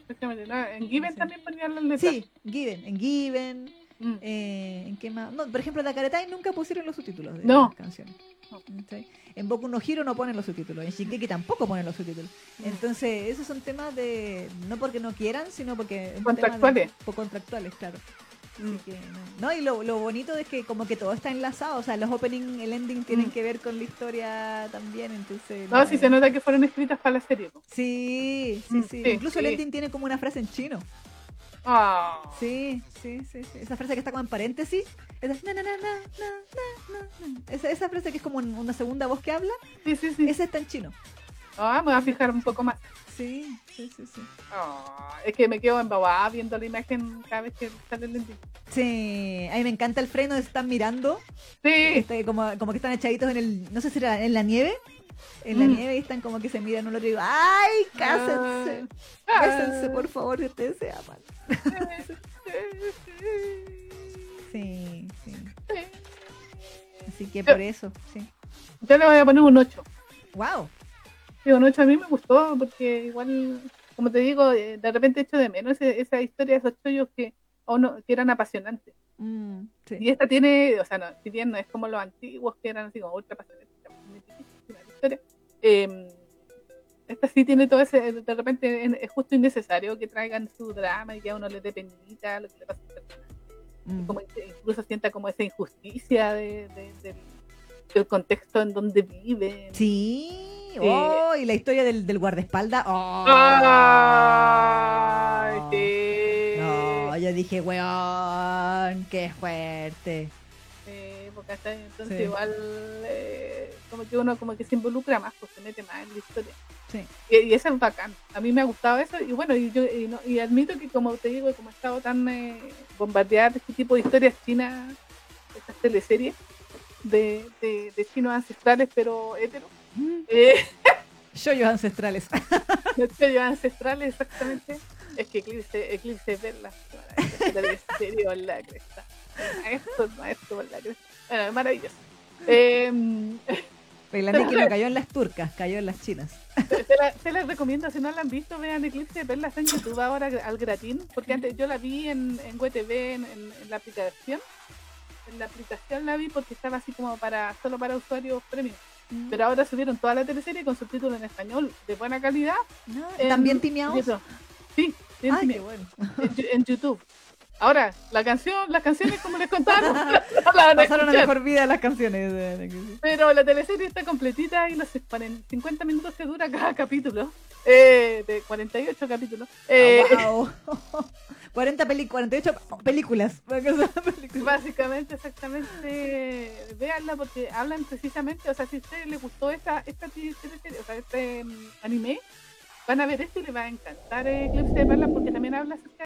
Exactamente. No, en Given Sí. también ponían las letras. Sí, Given, en Given, Mm. eh, ¿en qué más? No, por ejemplo, de Karetai nunca pusieron los subtítulos de No. las canciones. En Boku no Hero no ponen los subtítulos, en Shingeki tampoco ponen los subtítulos. Mm. Entonces, esos son temas de no porque no quieran, sino porque Contractuales. de- contractuales, claro. Así que, no. No, y lo, lo bonito es que como que todo está enlazado, o sea, los opening, el ending tienen Mm. que ver con la historia también, entonces... No, sí es- se nota que fueron escritas para la serie. Sí, sí, Mm, sí. sí, Incluso el ending tiene como una frase en chino. Ah. Sí, sí, sí, sí. Esa frase que está como en paréntesis. Esa, na, na, na, esa, esa frase que es como una segunda voz que habla, Sí, sí, sí. esa está en chino. Ah, me voy a fijar un poco más. Sí, sí, sí, sí. Es que me quedo embobada viendo la imagen cada vez que sale el ending. Sí, a mí me encanta el freno están mirando. Sí. Este, como, como que están echaditos en el, no sé si era en la nieve. En la Mm. nieve y están como que se miran uno otro y digo, ¡ay, cásense! Ah. Cásense, por favor, si ustedes se aman. Sí, sí. Sí. Así que por eso, sí. Yo le voy a poner un 8. Wow. Un 8 a mí me gustó porque igual, como te digo, eh, de repente echo de menos esa historia de esos chollos que, o no, que eran apasionantes. Mm, sí. Y esta tiene, o sea, no, si bien no es como los antiguos que eran así como ultra apasionantes, historia, eh, esta sí tiene todo ese, de repente es- justo innecesario que traigan su drama y que a uno le dé penita lo que le pasa. Mm. como incluso sienta como esa injusticia de, de- del, del contexto en donde vive. Sí. Oh, y la historia del, del guardaespaldas. Oh. ¡Ay, sí! No, yo dije, weón, qué fuerte. Porque hasta entonces Sí. igual eh, como que uno como que se involucra más, pues se mete más en la historia. Sí. Y, y eso es bacán. A mí me ha gustado eso y bueno, y yo y, no- y admito que como te digo, como he estado tan eh, bombardeada de este tipo de historias chinas, estas teleseries de, de, de chinos ancestrales pero heteros, eh, Yoyos ancestrales. chinos ancestrales exactamente, es que Eclipse, Eclipse verla, la teleserie por la cresta. Maestro, maestro por la cresta. Bueno, maravilloso. Eh, que no cayó en las turcas, cayó en las chinas. Se, la, se las recomiendo, si no la han visto, vean Eclipse de Perlas en YouTube ahora al gratín, porque antes yo la vi en, en WTV, en, en- en la aplicación. En la aplicación la vi porque estaba así como para solo para usuarios premium. Pero ahora subieron toda la teleserie con subtítulos en español de buena calidad. No, en ¿También timeados? Sí, bien Ay, qué bueno. en, en YouTube. Ahora, la canción, las canciones como les contaron, la Pasaron a mejor vida las canciones. Pero la teleserie está completita y los 40 50 minutos que dura cada capítulo. Eh, de 48 capítulos. Eh, Ah, wow. 40 peli 48 películas. Películas. Básicamente, exactamente, véanla porque hablan precisamente, o sea, si a ustedes les gustó esta, esta teleserie, o sea, este mm, anime, van a ver esto y les va a encantar eh, Eclipse de Perlas porque también habla acerca